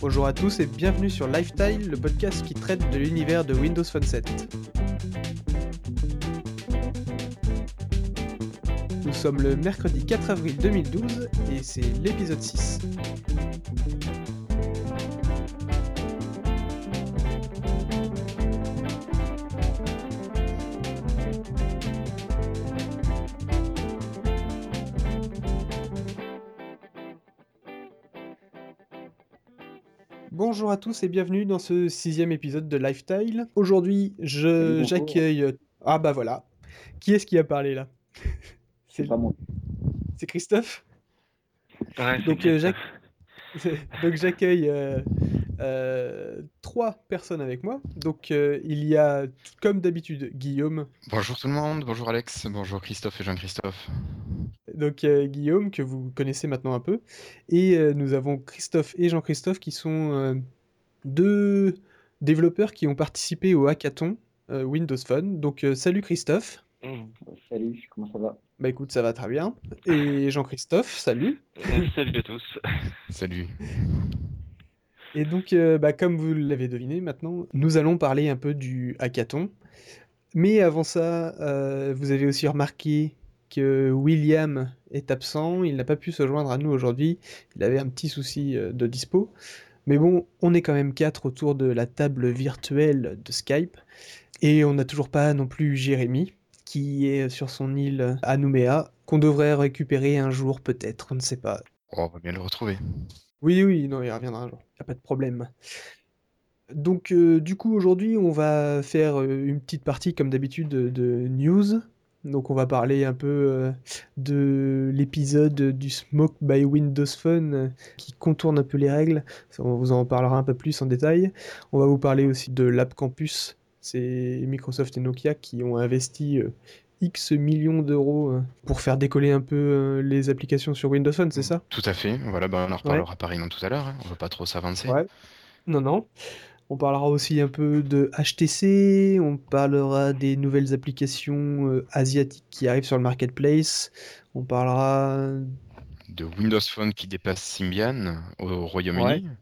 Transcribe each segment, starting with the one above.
Bonjour à tous et bienvenue sur Lifestyle, le podcast qui traite de l'univers de Windows Phone 7. Nous sommes le mercredi 4 avril 2012 et c'est l'épisode 6. Bonjour à tous et bienvenue dans ce sixième épisode de Lifestyle. Aujourd'hui, je j'accueille. Ah bah voilà. Qui est-ce qui a parlé là? C'est pas moi. C'est Christophe? Ouais, c'est Donc, euh, Christophe. Donc j'accueille euh, euh, trois personnes avec moi. Donc euh, il y a, comme d'habitude, Guillaume. Bonjour tout le monde, bonjour Alex, bonjour Christophe et Jean-Christophe. Donc euh, Guillaume que vous connaissez maintenant un peu. Et euh, nous avons Christophe et Jean-Christophe qui sont euh, deux développeurs qui ont participé au hackathon euh, Windows Phone. Donc euh, salut Christophe. Mm. Salut, comment ça va? Bah écoute, ça va très bien. Et Jean-Christophe, salut. Euh, Salut à tous. Salut. Et donc, euh, bah, comme vous l'avez deviné maintenant, nous allons parler un peu du hackathon. Mais avant ça, euh, vous avez aussi remarqué que William est absent, il n'a pas pu se joindre à nous aujourd'hui, il avait un petit souci euh, de dispo. Mais bon, on est quand même quatre autour de la table virtuelle de Skype, et on n'a toujours pas non plus Jérémy, qui est sur son île à Nouméa, qu'on devrait récupérer un jour peut-être, on ne sait pas. Oh, on va bien le retrouver. Oui, oui, non, il reviendra un jour, y a pas de problème. Donc, euh, du coup, aujourd'hui, on va faire euh, une petite partie, comme d'habitude, de, de news. Donc, on va parler un peu euh, de l'épisode du Smoke by Windows Phone euh, qui contourne un peu les règles. On vous en parlera un peu plus en détail. On va vous parler aussi de l'App Campus. C'est Microsoft et Nokia qui ont investi euh, X millions d'euros pour faire décoller un peu les applications sur Windows Phone, c'est ça? Tout à fait, voilà, bah, on en reparlera pareillement tout à l'heure, hein, on va pas trop s'avancer. Ouais. Non, non. On parlera aussi un peu de HTC, on parlera des nouvelles applications euh, asiatiques qui arrivent sur le marketplace, on parlera... De Windows Phone qui dépasse Symbian au Royaume-Uni.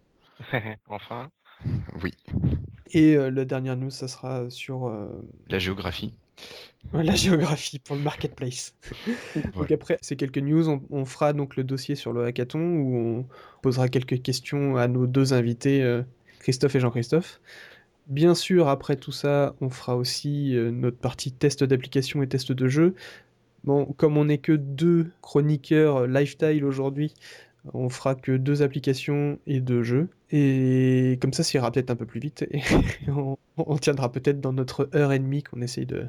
enfin. Oui, Et euh, la dernière news, ça sera sur euh, la géographie. la géographie pour le marketplace. Donc après ces quelques news, on, on fera donc le dossier sur le hackathon où on posera quelques questions à nos deux invités, euh, Christophe et Jean-Christophe. Bien sûr, après tout ça, on fera aussi euh, notre partie test d'application et test de jeu. Bon, comme on n'est que deux chroniqueurs euh, lifestyle aujourd'hui, on fera que deux applications et deux jeux. Et comme ça, ça ira peut-être un peu plus vite. on tiendra peut-être dans notre heure et demie qu'on essaye de,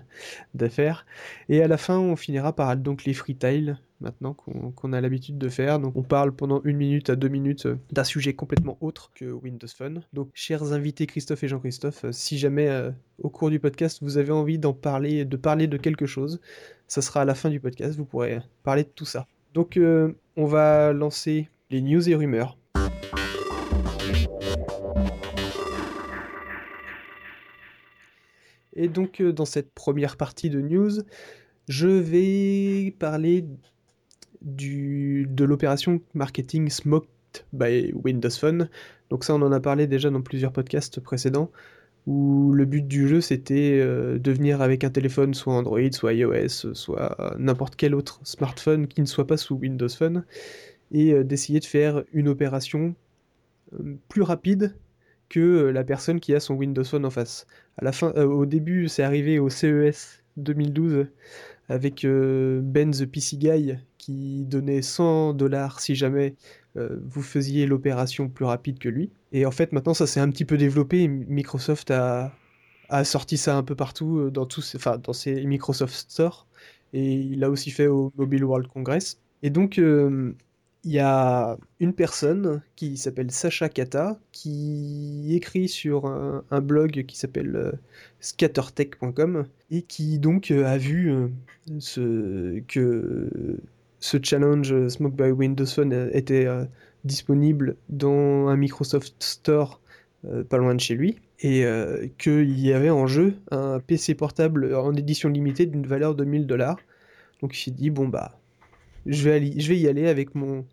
faire. Et à la fin, on finira par donc les freetiles, maintenant qu'on a l'habitude de faire. Donc on parle pendant une minute à deux minutes euh, d'un sujet complètement autre que Windows Phone. Donc chers invités Christophe et Jean-Christophe, euh, si jamais euh, au cours du podcast vous avez envie d'en parler, de parler de quelque chose, ça sera à la fin du podcast, vous pourrez parler de tout ça. Donc on va lancer les news et rumeurs. Et donc euh, dans cette première partie de news, je vais parler de l'opération marketing Smoked by Windows Phone. Donc ça, on en a parlé déjà dans plusieurs podcasts précédents, où le but du jeu, c'était euh, de venir avec un téléphone, soit Android, soit iOS, soit n'importe quel autre smartphone qui ne soit pas sous Windows Phone, et euh, d'essayer de faire une opération plus rapide que euh, la personne qui a son Windows Phone en face. Euh, au début, c'est arrivé au CES 2012 avec euh, Ben the PC Guy qui donnait 100 dollars si jamais vous faisiez l'opération plus rapide que lui. Et en fait, maintenant, ça s'est un petit peu développé. Microsoft a, sorti ça un peu partout dans tous, enfin, dans ses Microsoft Store. Et il l'a aussi fait au Mobile World Congress. Et donc, il y a une personne qui s'appelle Sacha Kata qui écrit sur un, blog qui s'appelle euh, scattertech.com et qui donc euh, a vu euh, que ce challenge Smoke by Windows Phone était disponible dans un Microsoft Store pas loin de chez lui et qu'il y avait en jeu un PC portable en édition limitée d'une valeur de 1000 dollars. Donc il s'est dit bon bah je vais, aller- je vais y aller avec mon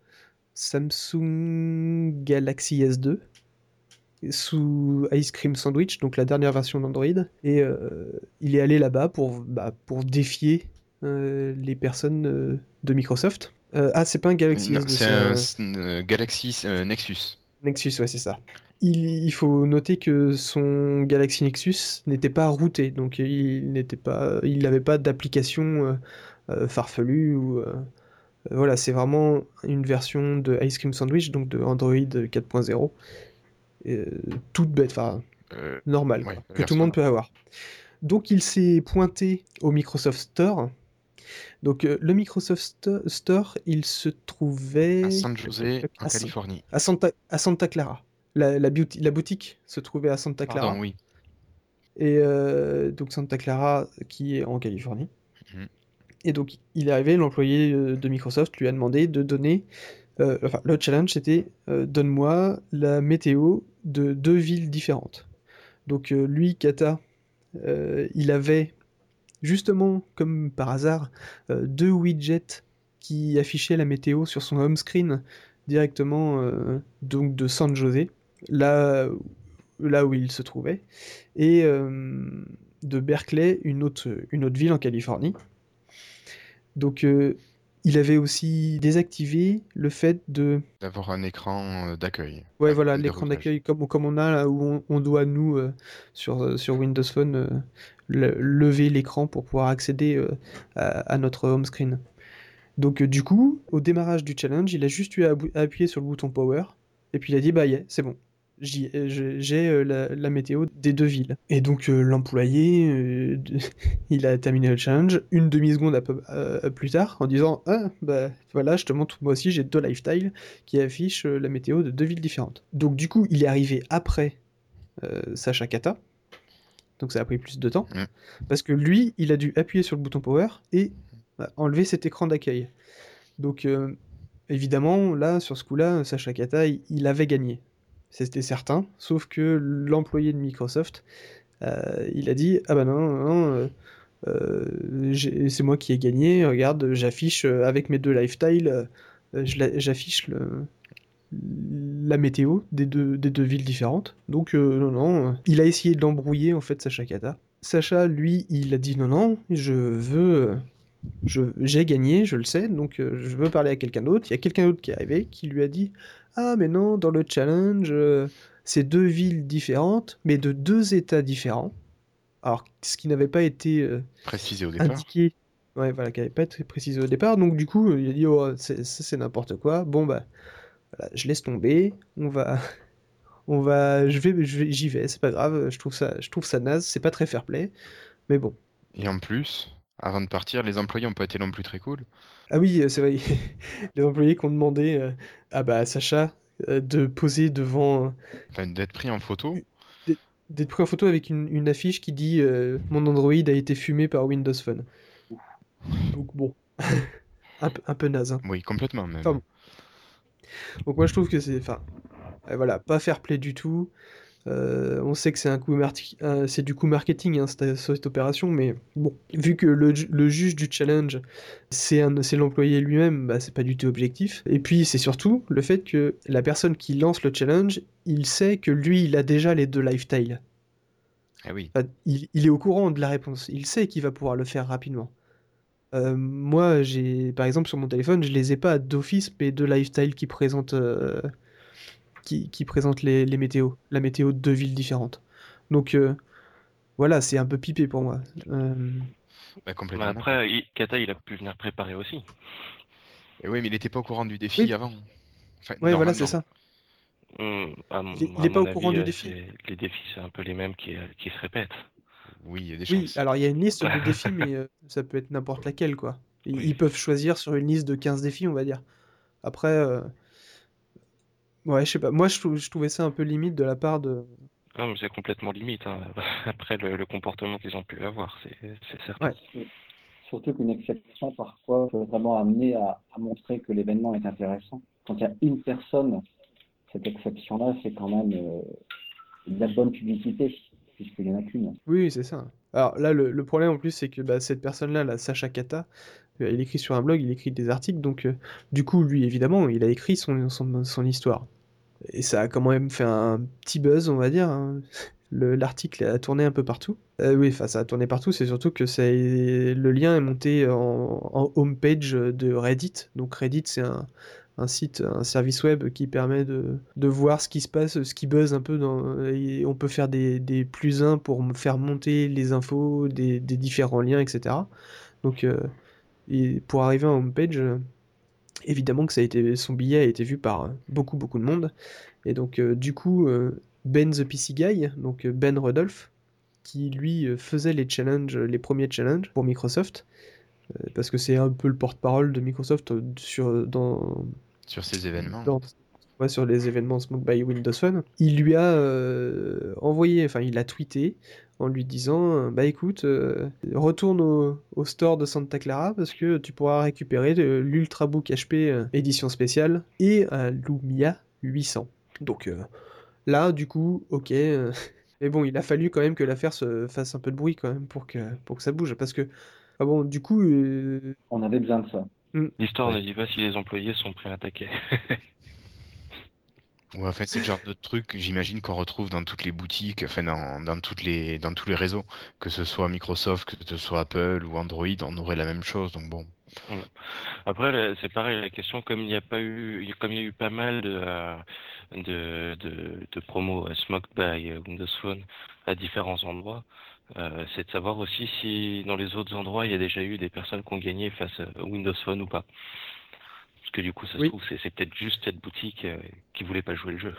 Samsung Galaxy S2 sous Ice Cream Sandwich, donc la dernière version d'Android. Et euh, il est allé là-bas pour, bah, pour défier euh, les personnes euh, de Microsoft. Ah, c'est pas un Galaxy Non, S2, c'est un Galaxy Nexus. Nexus, ouais, c'est ça. Il, il faut noter que son Galaxy Nexus n'était pas routé, donc il n'était pas, il n'avait pas d'application farfelue ou voilà, c'est vraiment une version de Ice Cream Sandwich, donc de Android 4.0, euh, toute bête, enfin Euh, normale, Ouais, que tout le monde peut avoir. Donc il s'est pointé au Microsoft Store. Donc euh, le Microsoft Sto- Store, il se trouvait à San José, en à San- Californie. à Santa, à Santa Clara. La, la, beauty- la boutique se trouvait à Santa Clara. Pardon, oui. Et euh, donc Santa Clara qui est en Californie. Mhm. Et donc il est arrivé, l'employé euh, de Microsoft lui a demandé de donner... euh, enfin, le challenge c'était euh, donne-moi la météo de deux villes différentes. Donc lui, Kata, il avait justement, comme par hasard, deux widgets qui affichaient la météo sur son home screen directement donc de San José, là, où il se trouvait, et de Berkeley, une autre ville en Californie. Donc euh, il avait aussi désactivé le fait de D'avoir un écran euh, d'accueil. Ouais, voilà, l'écran d'accueil comme, comme on a là où on, on doit, nous, euh, sur, sur Windows Phone, euh, le- lever l'écran pour pouvoir accéder euh, à, à notre home screen. Donc, du coup, au démarrage du challenge, il a juste eu à, à appuyer sur le bouton Power, et puis il a dit, bah, yeah, c'est bon. J'ai euh, la, la météo des deux villes. Et donc, euh, l'employé, euh, il a terminé le challenge une demi-seconde à peu- plus tard en disant, ah, bah, voilà, je te montre, moi aussi, j'ai deux lifestyles qui affiche euh, la météo de deux villes différentes. Donc du coup, il est arrivé après Sacha Kata. Donc ça a pris plus de temps. Mm. Parce que lui, il a dû appuyer sur le bouton Power et bah, enlever cet écran d'accueil. Donc évidemment, là, sur ce coup-là, Sacha Kata, il, il avait gagné. C'était certain. Sauf que l'employé de Microsoft, euh, il a dit, ah bah non, euh, euh, c'est moi qui ai gagné, regarde, j'affiche avec mes deux lifestyles, j'affiche la météo des deux, des deux villes différentes. Donc non, non, il a essayé de l'embrouiller en fait Sacha Kata. Sacha, lui, il a dit non, non, je veux, j'ai gagné, je le sais, donc je veux parler à quelqu'un d'autre. Il y a quelqu'un d'autre qui est arrivé qui lui a dit ah mais non, dans le challenge, euh, c'est deux villes différentes, mais de deux états différents. Alors ce qui n'avait pas été euh, Précisé au départ. indiqué, ouais, voilà, qui n'avait pas été précisé au départ. Donc du coup, il a dit oh, c'est, ça, c'est n'importe quoi. Bon bah, voilà, je laisse tomber. On va, on va, je vais, je vais- j'y vais. C'est pas grave. Je trouve ça, je trouve ça naze. C'est pas très fair play. Mais bon. Et en plus, avant de partir, les employés n'ont pas été non plus très cool. Ah oui, euh, c'est vrai. Les employés qui ont demandé euh, à bah, à Sacha euh, de poser devant, Enfin, d'être pris en photo. d'être pris en photo avec une, une affiche qui dit mon Android a été fumé par Windows Phone. Donc bon, un, peu- un peu naze. hein. Oui, complètement même. Enfin, bon. Donc moi je trouve que c'est, enfin, voilà, pas fair play du tout. Euh, on sait que c'est un coup marti- euh, c'est du coup marketing hein, cette, cette opération, mais bon, vu que le, ju- le juge du challenge c'est l'employé lui-même, bah, c'est pas du tout objectif. Et puis c'est surtout le fait que la personne qui lance le challenge, il sait que lui il a déjà les deux lifestyles. Ah oui. Enfin, il, il est au courant de la réponse. Il sait qu'il va pouvoir le faire rapidement. Euh, moi, j'ai, par exemple, sur mon téléphone, je les ai pas d'office, mais de lifestyle qui présente, euh, qui, qui présente les, les météos, la météo de deux villes différentes. Donc, euh, voilà, c'est un peu pipé pour moi. Euh, Bah, complètement. Mais après, il- Kata, il a pu venir préparer aussi. Et oui, mais il n'était pas au courant du défi Oui. avant. Enfin, ouais, voilà, c'est ça. Hum, à Il est- il à est pas au courant avis, du euh, défi. Les défis, c'est un peu les mêmes qui, qui se répètent. Oui, il y a des Oui, chances. alors il y a une liste de défis, mais euh, ça peut être n'importe laquelle, quoi. Ils, Oui. ils peuvent choisir sur une liste de 15 défis, on va dire. Après, euh, ouais, je sais pas. Moi, je, trou- je trouvais ça un peu limite de la part de, Non, mais c'est complètement limite. hein. Après, le, le comportement qu'ils ont pu avoir, c'est c'est certain. Ouais. Surtout qu'une exception, parfois, peut vraiment amener à, à montrer que l'événement est intéressant. Quand il y a une personne, cette exception-là, c'est quand même euh, de la bonne publicité, puisqu'il n'y en a qu'une. Oui, oui, c'est ça. Alors là, le, le problème en plus, c'est que bah, cette personne-là, la Sacha Kata, Il écrit sur un blog, il écrit des articles, donc euh, du coup, lui, évidemment, il a écrit son, son, son histoire. Et ça a quand même fait un petit buzz, on va dire. hein. Le- L'article a tourné un peu partout. Euh, oui, enfin, ça a tourné partout, c'est surtout que le lien est monté en, en homepage de Reddit. Donc Reddit, c'est un, site, un service web qui permet de, de voir ce qui se passe, ce qui buzz un peu. On peut faire des, des plus un pour me faire monter les infos des, différents liens, etc. Donc, euh, pour arriver en homepage, évidemment que ça a été, son billet a été vu par euh, beaucoup, beaucoup de monde. Et donc, euh, du coup, euh, Ben the PC Guy, donc Ben Rudolph, qui lui faisait les challenges, les premiers challenges pour Microsoft, euh, parce que c'est un peu le porte-parole de Microsoft sur, dans, Sur ces événements. dans- ouais, sur les événements Smoke by Windows Phone. Il lui a envoyé, enfin il a tweeté en lui disant euh, bah écoute euh, retourne au, au store de Santa Clara parce que tu pourras récupérer euh, l'Ultrabook HP euh, édition spéciale et un Lumia 800. Donc euh, là du coup ok euh, mais bon il a fallu quand même que l'affaire se fasse un peu de bruit quand même pour que pour que ça bouge parce que ah bon du coup euh, On avait besoin de ça. L'histoire Ouais. ne dit pas si les employés sont prêts à attaquer. Ouais, enfin, c'est le genre de truc, j'imagine, qu'on retrouve dans toutes les boutiques, enfin, dans, dans, toutes les, dans tous les réseaux. Que ce soit Microsoft, que ce soit Apple ou Android, on aurait la même chose. Donc bon. Après, c'est pareil, la question, comme il n'y a pas eu, comme il y a eu pas mal de, euh, de, de, de promos euh, Smoked by euh, Windows Phone à différents endroits, euh, c'est de savoir aussi si dans les autres endroits, il y a déjà eu des personnes qui ont gagné face à Windows Phone ou pas. Parce que du coup, ça se Oui. trouve, c'est peut-être juste cette boutique euh, qui voulait pas jouer le jeu.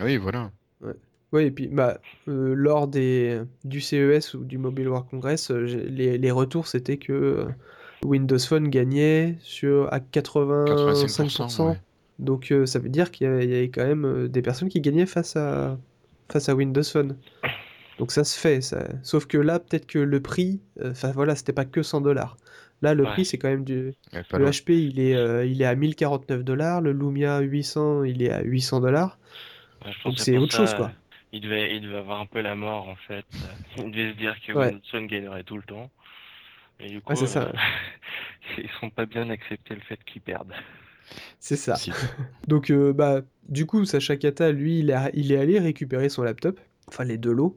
Oui, voilà. Ouais, et puis bah, euh, lors des, du CES ou du Mobile World Congress, euh, les, les retours c'était que euh, Windows Phone gagnait sur, à 85%. 85%, ouais. Donc euh, ça veut dire qu'il y avait, il y avait quand même euh, des personnes qui gagnaient face à, face à Windows Phone. Donc ça se fait, ça. Sauf que là, peut-être que le prix, euh, enfin voilà, c'était pas que 100 dollars. Là, le Ouais. prix, c'est quand même du. Ouais, Le. HP, il est, euh, il est à 1049 dollars. Le Lumia 800, il est à 800 dollars. Ouais, Donc c'est autre ça, chose, quoi. Il devait, il devait avoir un peu la mort en fait. Il devait se dire que Phone gagnerait tout le temps. Et du coup, Ouais, c'est ça. euh, ils sont pas bien accepté le fait qu'ils perdent. C'est ça. Si. Donc, euh, bah, du coup, Sacha Kata, lui, il, a- il est allé récupérer son laptop, enfin les deux lots.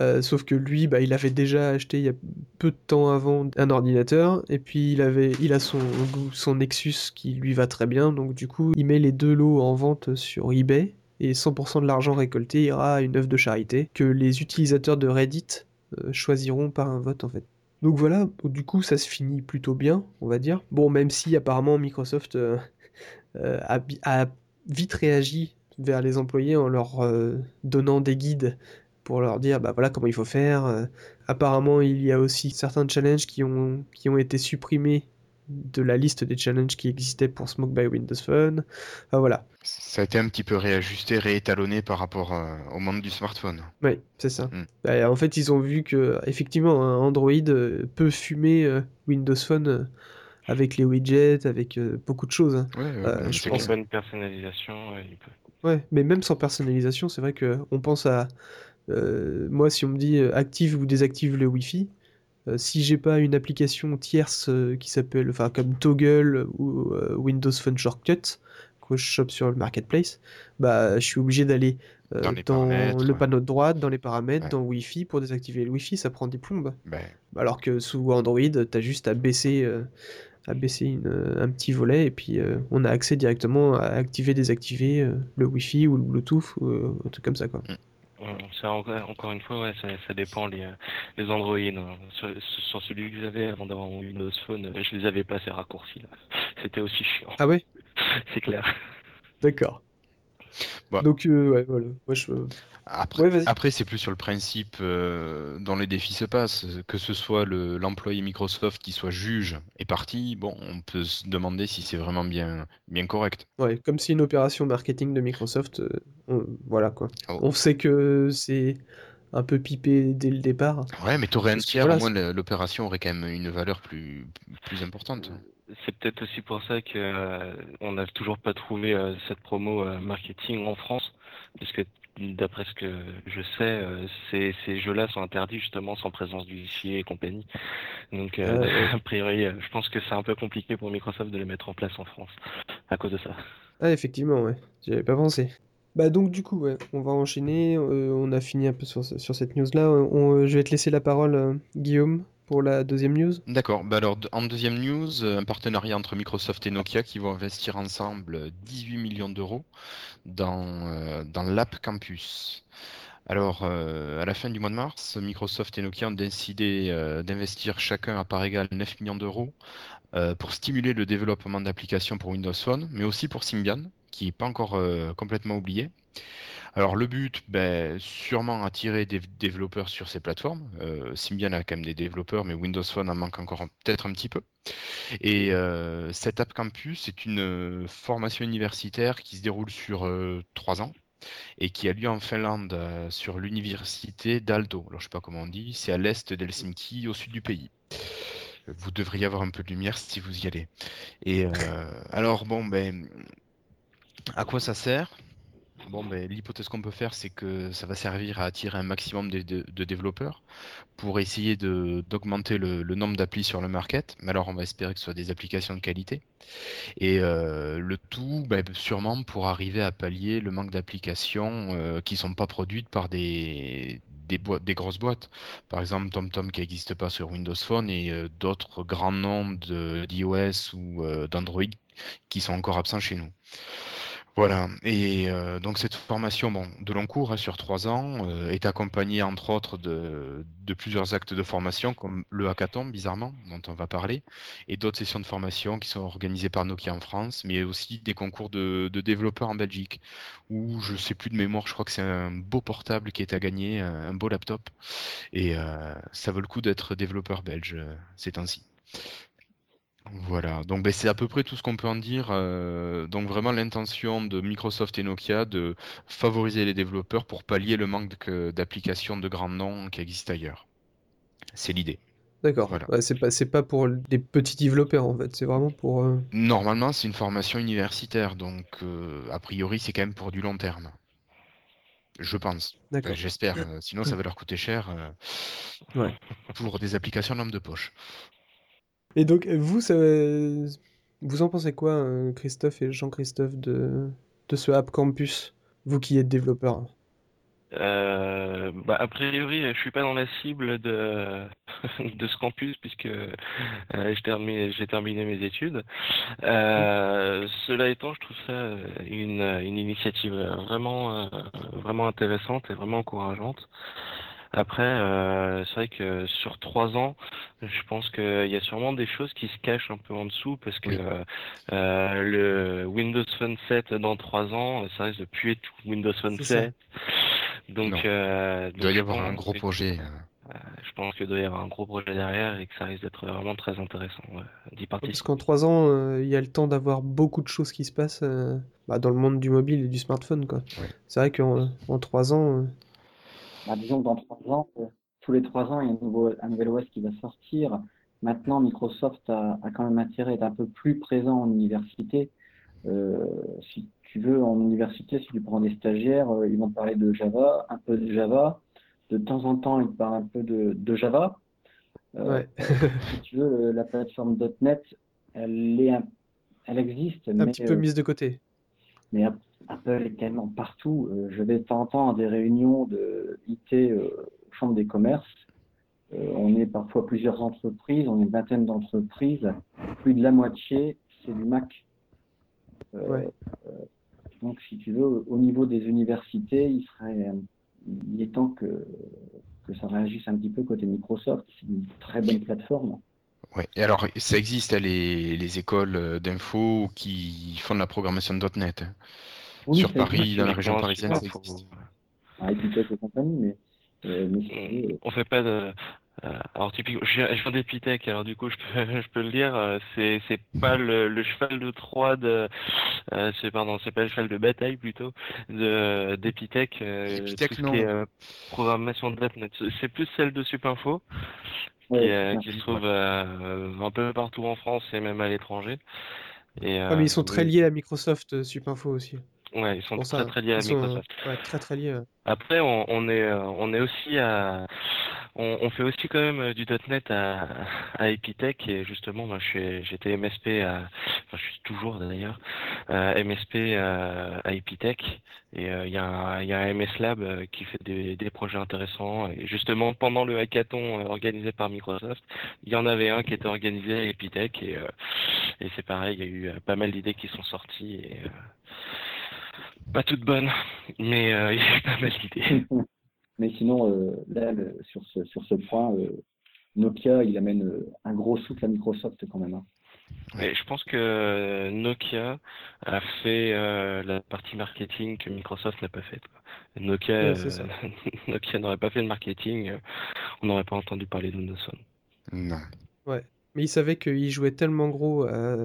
Euh, sauf que lui, bah, il avait déjà acheté il y a peu de temps avant un ordinateur, et puis il a son, Nexus qui lui va très bien, donc du coup, il met les deux lots en vente sur eBay, et 100% de l'argent récolté ira à une œuvre de charité que les utilisateurs de Reddit euh, choisiront par un vote en fait. Donc voilà, du coup, ça se finit plutôt bien, on va dire. Bon, même si apparemment Microsoft euh, a, vite réagi vers les employés en leur donnant des guides pour leur dire bah voilà comment il faut faire. Euh, apparemment, il y a aussi certains challenges qui ont, qui ont été supprimés de la liste des challenges qui existaient pour Smoke by Windows Phone. Enfin voilà, Ça a été un petit peu réajusté, réétalonné par rapport euh, au monde du smartphone. oui, c'est ça. Mm. Bah, en fait, ils ont vu que effectivement un Android euh, peut fumer euh, Windows Phone euh, avec les widgets, avec euh, beaucoup de choses. hein. Ouais, Euh, je pense- Une bonne personnalisation, ouais, il peut. Ouais, mais même sans personnalisation, c'est vrai que on pense à moi si on me dit euh, active ou désactive le Wi-Fi, euh, si j'ai pas une application tierce euh, qui s'appelle enfin comme Toggle ou euh, Windows Phone Shortcut que je chope sur le marketplace, bah je suis obligé d'aller euh, Dans le ouais. panneau de droite, dans les paramètres, Ouais. dans Wi-Fi pour désactiver le Wi-Fi, ça prend des plombes. Ben, Alors que sous Android, t'as juste à baisser, euh, à baisser une, euh, un petit volet et puis euh, on a accès directement à activer, désactiver euh, le Wi-Fi ou le Bluetooth ou euh, un truc comme ça quoi. Ça, encore, une fois, ouais, ça, ça dépend les, les Android. hein. Sur, sur celui que j'avais avant d'avoir mon Windows Phone, je les avais pas ces raccourcis là. C'était aussi chiant. Ah ouais, C'est clair. d'accord. Donc euh, ouais voilà, je Après, Ouais, vas-y. après c'est plus sur le principe euh, dont les défis se passent. Que ce soit le- l'employé Microsoft qui soit juge et parti, bon, on peut se demander si c'est vraiment bien, bien correct. ouais, comme c'est une opération marketing de Microsoft, euh, on- voilà quoi. Oh. On sait que c'est un peu pipé dès le départ. Ouais, mais t'aurais un tiers, au moins l'opération aurait quand même une valeur plus, plus importante. C'est peut-être aussi pour ça que euh, on n'a toujours pas trouvé euh, cette promo euh, marketing en France, puisque d'après ce que je sais, euh, ces, ces jeux-là sont interdits justement sans présence d'huissier et compagnie. Donc, euh, a priori, je pense que c'est un peu compliqué pour Microsoft de les mettre en place en France à cause de ça. Ah, effectivement, ouais. J'y avais pas pensé. Bah donc du coup, ouais, on va enchaîner. on a fini un peu sur, sur cette news-là. je vais te laisser la parole, Guillaume, pour la deuxième news? D'accord. Bah alors, en deuxième news, euh, un partenariat entre Microsoft et Nokia qui vont investir ensemble 18 millions d'euros dans, euh, dans l'App Campus. Alors, euh, à la fin du mois de mars, Microsoft et Nokia ont décidé d'investir chacun à part égale 9 millions d'euros pour stimuler le développement d'applications pour Windows Phone, mais aussi pour Symbian, qui n'est pas encore complètement oublié. Alors le but, ben, sûrement attirer des développeurs sur ces plateformes. Euh, Symbian a quand même des développeurs, mais Windows Phone en manque encore peut-être un petit peu. Et euh, cette App Campus est une euh, formation universitaire qui se déroule sur euh, trois ans et qui a lieu en Finlande sur l'université d'Aldo. Alors je sais pas comment on dit, c'est à l'est d'Helsinki, au sud du pays vous devriez avoir un peu de lumière si vous y allez. Et alors bon, ben, à quoi ça sert? Bon, ben, l'hypothèse qu'on peut faire, c'est que ça va servir à attirer un maximum de, développeurs pour essayer d'augmenter le, nombre d'applis sur le market. Mais alors, on va espérer que ce soit des applications de qualité. Et euh, le tout, ben, sûrement pour arriver à pallier le manque d'applications euh, qui ne sont pas produites par des, des, boîtes, des grosses boîtes. Par exemple, TomTom qui n'existe pas sur Windows Phone et euh, d'autres grands noms d'iOS ou d'Android qui sont encore absents chez nous. Voilà, et euh, donc cette formation bon, de long cours hein, sur trois ans euh, est accompagnée entre autres de, plusieurs actes de formation comme le hackathon bizarrement dont on va parler et d'autres sessions de formation qui sont organisées par Nokia en France mais aussi des concours de, développeurs en Belgique où je sais plus de mémoire je crois que c'est un beau portable qui est à gagner un beau laptop et euh, ça vaut le coup d'être développeur belge ces temps-ci. Voilà, donc ben, c'est à peu près tout ce qu'on peut en dire. Euh, donc vraiment l'intention de Microsoft et Nokia de favoriser les développeurs pour pallier le manque d'applications de grands noms qui existent ailleurs. C'est l'idée. D'accord. Voilà. c'est pas pour des petits développeurs en fait, c'est vraiment pour. Euh, Normalement, c'est une formation universitaire, donc euh, a priori, c'est quand même pour du long terme. Je pense. D'accord. J'espère. sinon, ça va leur coûter cher ouais. pour des applications lampe de poche. Et donc, vous, vous en pensez quoi, euh, Christophe et Jean-Christophe, de, de ce App Campus, vous qui êtes développeur? Euh, bah, a priori, je suis pas dans la cible de, de ce campus puisque euh, j'ai terminé, mes études. Cela étant, je trouve ça une, une initiative vraiment, vraiment intéressante et vraiment encourageante. Après, euh, c'est vrai que sur trois ans, je pense qu'il y a sûrement des choses qui se cachent un peu en dessous parce que euh, le Windows Phone 7 dans trois ans, ça risque de puer tout Windows Phone 7. Donc, euh, il doit y avoir un gros projet. je pense qu'il doit y avoir un gros projet derrière et que ça risque d'être vraiment très intéressant d'y participer. Parce qu'en trois ans, il y a le temps d'avoir beaucoup de choses qui se passent bah, dans le monde du mobile et du smartphone. Quoi. C'est vrai qu'en trois ans, bah, disons que dans trois ans, euh, tous les trois ans, il y a un, nouveau, un nouvel OS qui va sortir. Maintenant, Microsoft a, a quand même intérêt à être un peu plus présent en université. Euh, si tu veux, en université, si tu prends des stagiaires, euh, ils vont parler de Java, un peu de Java. De temps en temps, ils parlent un peu de, de Java. Euh, ouais. si tu veux, la plateforme .NET, elle, est elle existe. Un petit peu mise de côté. Mais Apple est tellement partout. Euh, je vais de temps en temps à des réunions de IT euh, Chambre des commerces. Euh, on est parfois plusieurs entreprises, on est une vingtaine d'entreprises. Plus de la moitié, c'est du Mac. donc, si tu veux, au niveau des universités, il serait il est temps que, que ça réagisse un petit peu côté Microsoft. C'est une très bonne plateforme. Ouais. Et alors, ça existe les, les écoles d'info qui font de la programmation de .NET. Hein sur Paris, dans la région parisienne, ça existe. Ah, et compagnie, mais, euh, mais on fait pas de. Euh, alors typiquement, je viens d'Epitech, alors du coup je peux, je peux le dire, euh, c'est c'est pas le, le, cheval de Troie de, euh, c'est pardon, c'est pas le cheval de bataille plutôt de d'Epitech, euh, programmation de .NET, c'est plus celle de Supinfo qui, qui se trouve un peu partout en France et même à l'étranger. Et, ah, mais ils sont très liés à Microsoft Supinfo aussi. Ouais, ils sont ça, très très liés à sont, Microsoft. ouais, très très liés. Après, on, on est, euh, on est aussi à, on, on fait aussi quand même euh, du .NET à, à Epitech et justement, moi, j'étais MSP à, enfin, je suis toujours d'ailleurs euh, MSP à, à Epitech et euh, il y a un, il y a un MS Lab euh, qui fait des, des projets intéressants et justement pendant le hackathon euh, organisé par Microsoft, il y en avait un qui était organisé à Epitech et, euh, et c'est pareil, il y a eu euh, pas mal d'idées qui sont sorties et euh, pas toutes bonnes, mais euh, il y a pas mal d'idées. Mais sinon, euh, là, le- sur ce, sur ce point, euh, Nokia, il amène euh, un gros souffle à Microsoft quand même. hein. Et je pense que Nokia a fait euh, la partie marketing que Microsoft n'a pas faite. Nokia, Ouais, euh, n'aurait pas fait le marketing, euh, on n'aurait pas entendu parler de Windows. Non. Mais il savait qu'il jouait tellement gros à,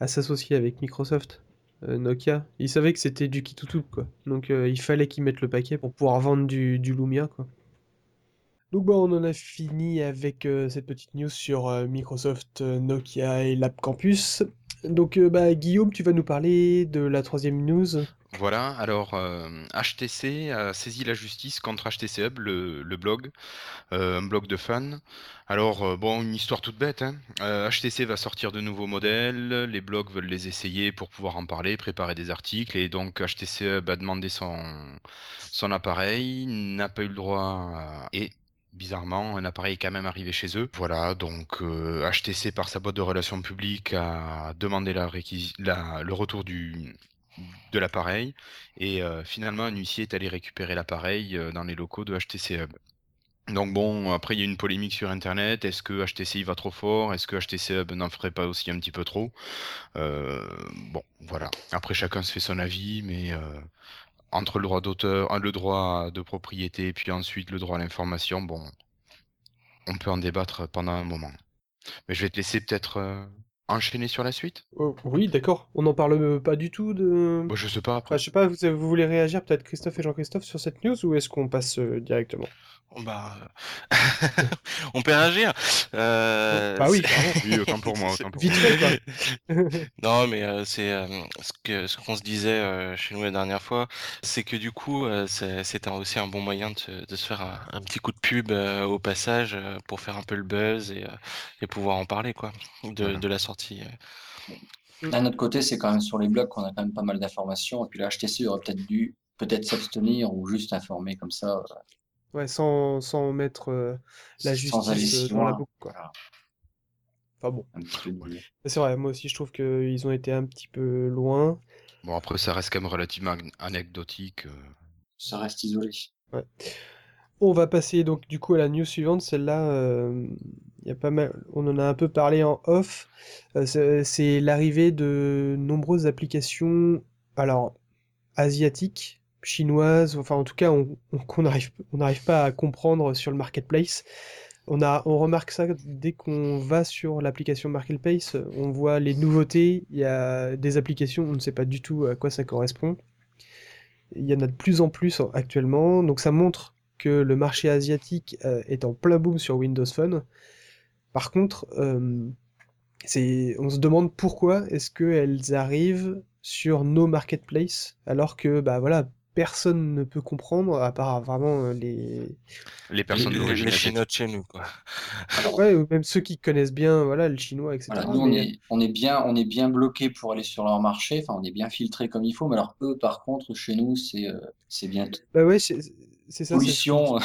à s'associer avec Microsoft, Nokia. Il savait que c'était du tout quoi. Donc euh, il fallait qu'ils mettent le paquet pour pouvoir vendre du, du Lumia, quoi. Donc bah on en a fini avec euh, cette petite news sur euh, Microsoft, euh, Nokia et l'App Campus. Donc bah Guillaume, tu vas nous parler de la troisième news. Voilà, alors HTC a saisi la justice contre HTC Hub, le, blog, un blog de fans. Alors, bon, une histoire toute bête, hein. HTC va sortir de nouveaux modèles, les blogs veulent les essayer pour pouvoir en parler, préparer des articles, et donc HTC Hub a demandé son, son appareil, n'a pas eu le droit, à- et bizarrement, un appareil est quand même arrivé chez eux. Voilà, donc euh, HTC, par sa boîte de relations publiques, a demandé le retour de l'appareil, et euh, finalement, un huissier est allé récupérer l'appareil euh, dans les locaux de HTC Hub. Donc bon, après il y a une polémique sur Internet. Est-ce que HTC va trop fort? Est-ce que HTC Hub n'en ferait pas aussi un petit peu trop? Euh, Bon, voilà. Après chacun se fait son avis, mais euh, entre le droit d'auteur, euh, le droit de propriété, puis ensuite le droit à l'information, bon, on peut en débattre pendant un moment. Mais je vais te laisser peut-être euh, enchaîner sur la suite. Oh, oui, d'accord. On n'en parle euh, pas du tout de. Bon, je sais pas Ah, après. je sais pas, vous, vous voulez réagir peut-être Christophe et Jean-Christophe sur cette news ou est-ce qu'on passe euh, directement? Bah, euh, on peut réagir. Euh, Bah oui, autant pour moi, c'est- autant pour Vite moi. fait, quoi. Non, mais euh, c'est euh, ce que ce qu'on se disait euh, chez nous la dernière fois, c'est que du coup, euh, c'est c'était aussi un bon moyen de, se- de se faire un, un petit coup de pub euh, au passage euh, pour faire un peu le buzz et, euh, et pouvoir en parler quoi de, Voilà. de la sortie. D'un autre côté, c'est quand même sur les blogs qu'on a quand même pas mal d'informations. Et puis là, HTC aurait peut-être dû peut-être s'abstenir ou juste informer comme ça, Ouais, sans, sans mettre euh, la justice euh, si dans la boucle, quoi. Voilà, Enfin bon, c'est vrai, moi aussi je trouve qu'ils ont été un petit peu loin. Bon, après, ça reste quand même relativement anecdotique. euh. Ça reste isolé. On va passer donc du coup à la news suivante, celle-là, euh, il y a pas mal, on en a un peu parlé en off, Euh, c'est c'est l'arrivée de nombreuses applications, alors asiatiques, chinoises, enfin en tout cas on on- qu'on n'arrive on pas à comprendre sur le marketplace. On remarque ça dès qu'on va sur l'application Marketplace, on voit les nouveautés, il y a des applications, on ne sait pas du tout à quoi ça correspond. Il y en a de plus en plus en- actuellement, donc ça montre que le marché asiatique euh, est en plein boom sur Windows Phone. Par contre, euh, on se demande pourquoi est-ce qu'elles arrivent sur nos marketplaces alors que bah voilà personne ne peut comprendre à part vraiment euh, les Les personnes les, les. Chinois de chez nous quoi. ouais même ceux qui connaissent bien voilà le chinois etc. Voilà, nous, on mais- est, on est bien, on est bien bloqué pour aller sur leur marché. Enfin, on est bien filtré comme il faut. Mais alors, eux, par contre, chez nous, c'est, euh, c'est bien Bah ouais, c'est ça. c'est- pollution.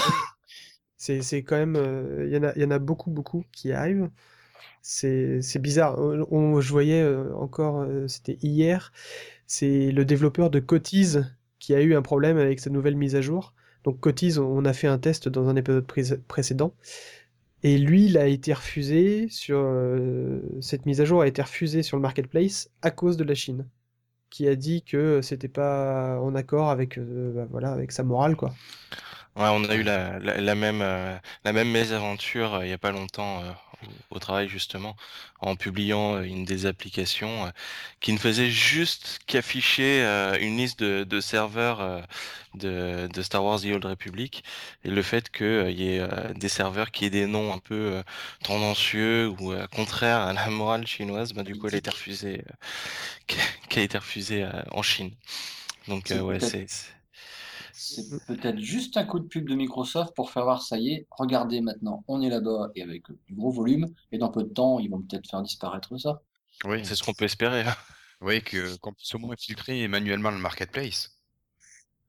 C'est c'est quand même. euh, Il y en a, il y en a beaucoup, beaucoup qui arrivent. C'est c'est bizarre. On, on- je voyais euh, encore, euh, c'était hier, c'est le développeur de Cotiz qui a eu un problème avec sa nouvelle mise à jour. Donc Cotiz, on a fait un test dans un épisode pré- précédent. Et lui, il a été refusé sur. euh, cette mise à jour a été refusée sur le marketplace à cause de la Chine, qui a dit que c'était pas en accord avec, euh, bah, voilà, avec sa morale, quoi. On a eu la, même euh, la même mésaventure il y a pas longtemps au, travail justement en publiant une des applications qui ne faisait juste qu'afficher une liste de, de serveurs de, de Star Wars The Old Republic et le fait que il y ait des serveurs qui aient des noms un peu tendancieux ou contraires à la morale chinoise, bah, du coup elle a été refusée qui a été refusée en Chine. Donc ouais, c'est c'est- peut-être juste un coup de pub de Microsoft pour faire voir, ça y est, regardez maintenant, on est là-bas et avec du gros volume, et dans peu de temps, ils vont peut-être faire disparaître ça. Oui, c'est ce qu'on peut espérer. hein. oui que qu'on puisse au moins filtrer manuellement le marketplace.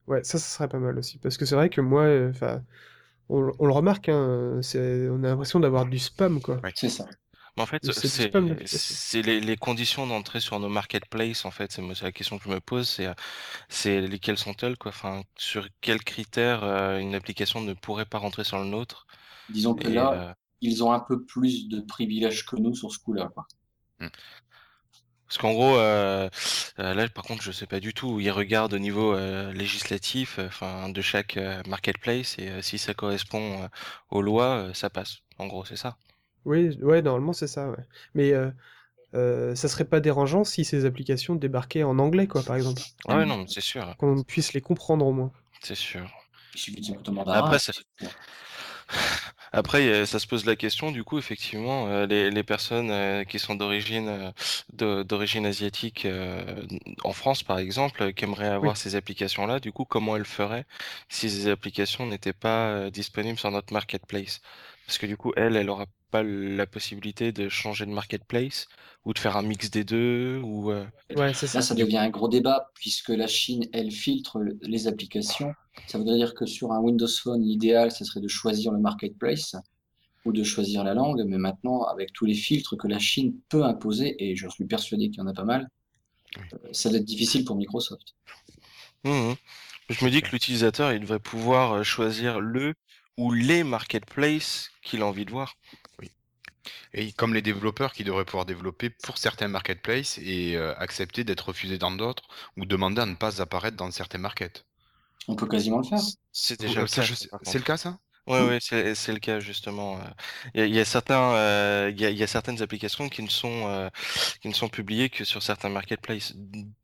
Ouais, ça, ça serait pas mal aussi. Parce que c'est vrai que moi, euh, enfin, on, on le remarque, hein, on a l'impression d'avoir du spam, quoi. Ouais. C'est ça. Mais en fait, C'est les, les conditions d'entrée sur nos marketplaces. En fait, c'est la question que je me pose. C'est c'est lesquelles sont-elles quoi? Enfin, sur quels critères euh, une application ne pourrait pas rentrer sur le nôtre? Disons que Et, là, euh, ils ont un peu plus de privilèges que nous sur ce coup-là. quoi. Parce qu'en gros, euh, là, par contre, je sais pas du tout. Ils regardent au niveau euh, législatif, euh, enfin, de chaque euh, marketplace, et euh, si ça correspond euh, aux lois, euh, ça passe. En gros, c'est ça. Oui, ouais, normalement, c'est ça, ouais. Mais euh, euh, ça serait pas dérangeant si ces applications débarquaient en anglais, quoi, par exemple. Ah ouais, non, c'est sûr, Qu'on puisse les comprendre au moins. c'est sûr. Après, ça- Après, ça se pose la question, du coup, effectivement, euh, les, les personnes euh, qui sont d'origine euh, d'origine asiatique en France, par exemple, qui aimeraient avoir ces applications-là, du coup, comment elles feraient si ces applications n'étaient pas disponibles sur notre marketplace? Parce que du coup, elle, elle aura pas la possibilité de changer de marketplace ou de faire un mix des deux ou euh, Ouais, ça. Là, ça devient un gros débat puisque la Chine, elle, filtre le- les applications. Ça voudrait dire que sur un Windows Phone, l'idéal, ce serait de choisir le marketplace ou de choisir la langue. Mais maintenant, avec tous les filtres que la Chine peut imposer, et j'en suis persuadé qu'il y en a pas mal, Oui. euh, ça va être difficile pour Microsoft. Mhm. Je me dis que l'utilisateur, il devrait pouvoir euh, choisir le ou les marketplaces qu'il a envie de voir. Et comme les développeurs qui devraient pouvoir développer pour certains marketplaces et euh, accepter d'être refusés dans d'autres ou demander à ne pas apparaître dans certains markets. On peut quasiment le faire. C'est déjà le ça, cas, C'est le cas ça? Ouais, ouais, c'est c'est le cas justement. Il y a, il y a certains, euh, il y a, il y a certaines applications qui ne sont euh, qui ne sont publiées que sur certains marketplaces.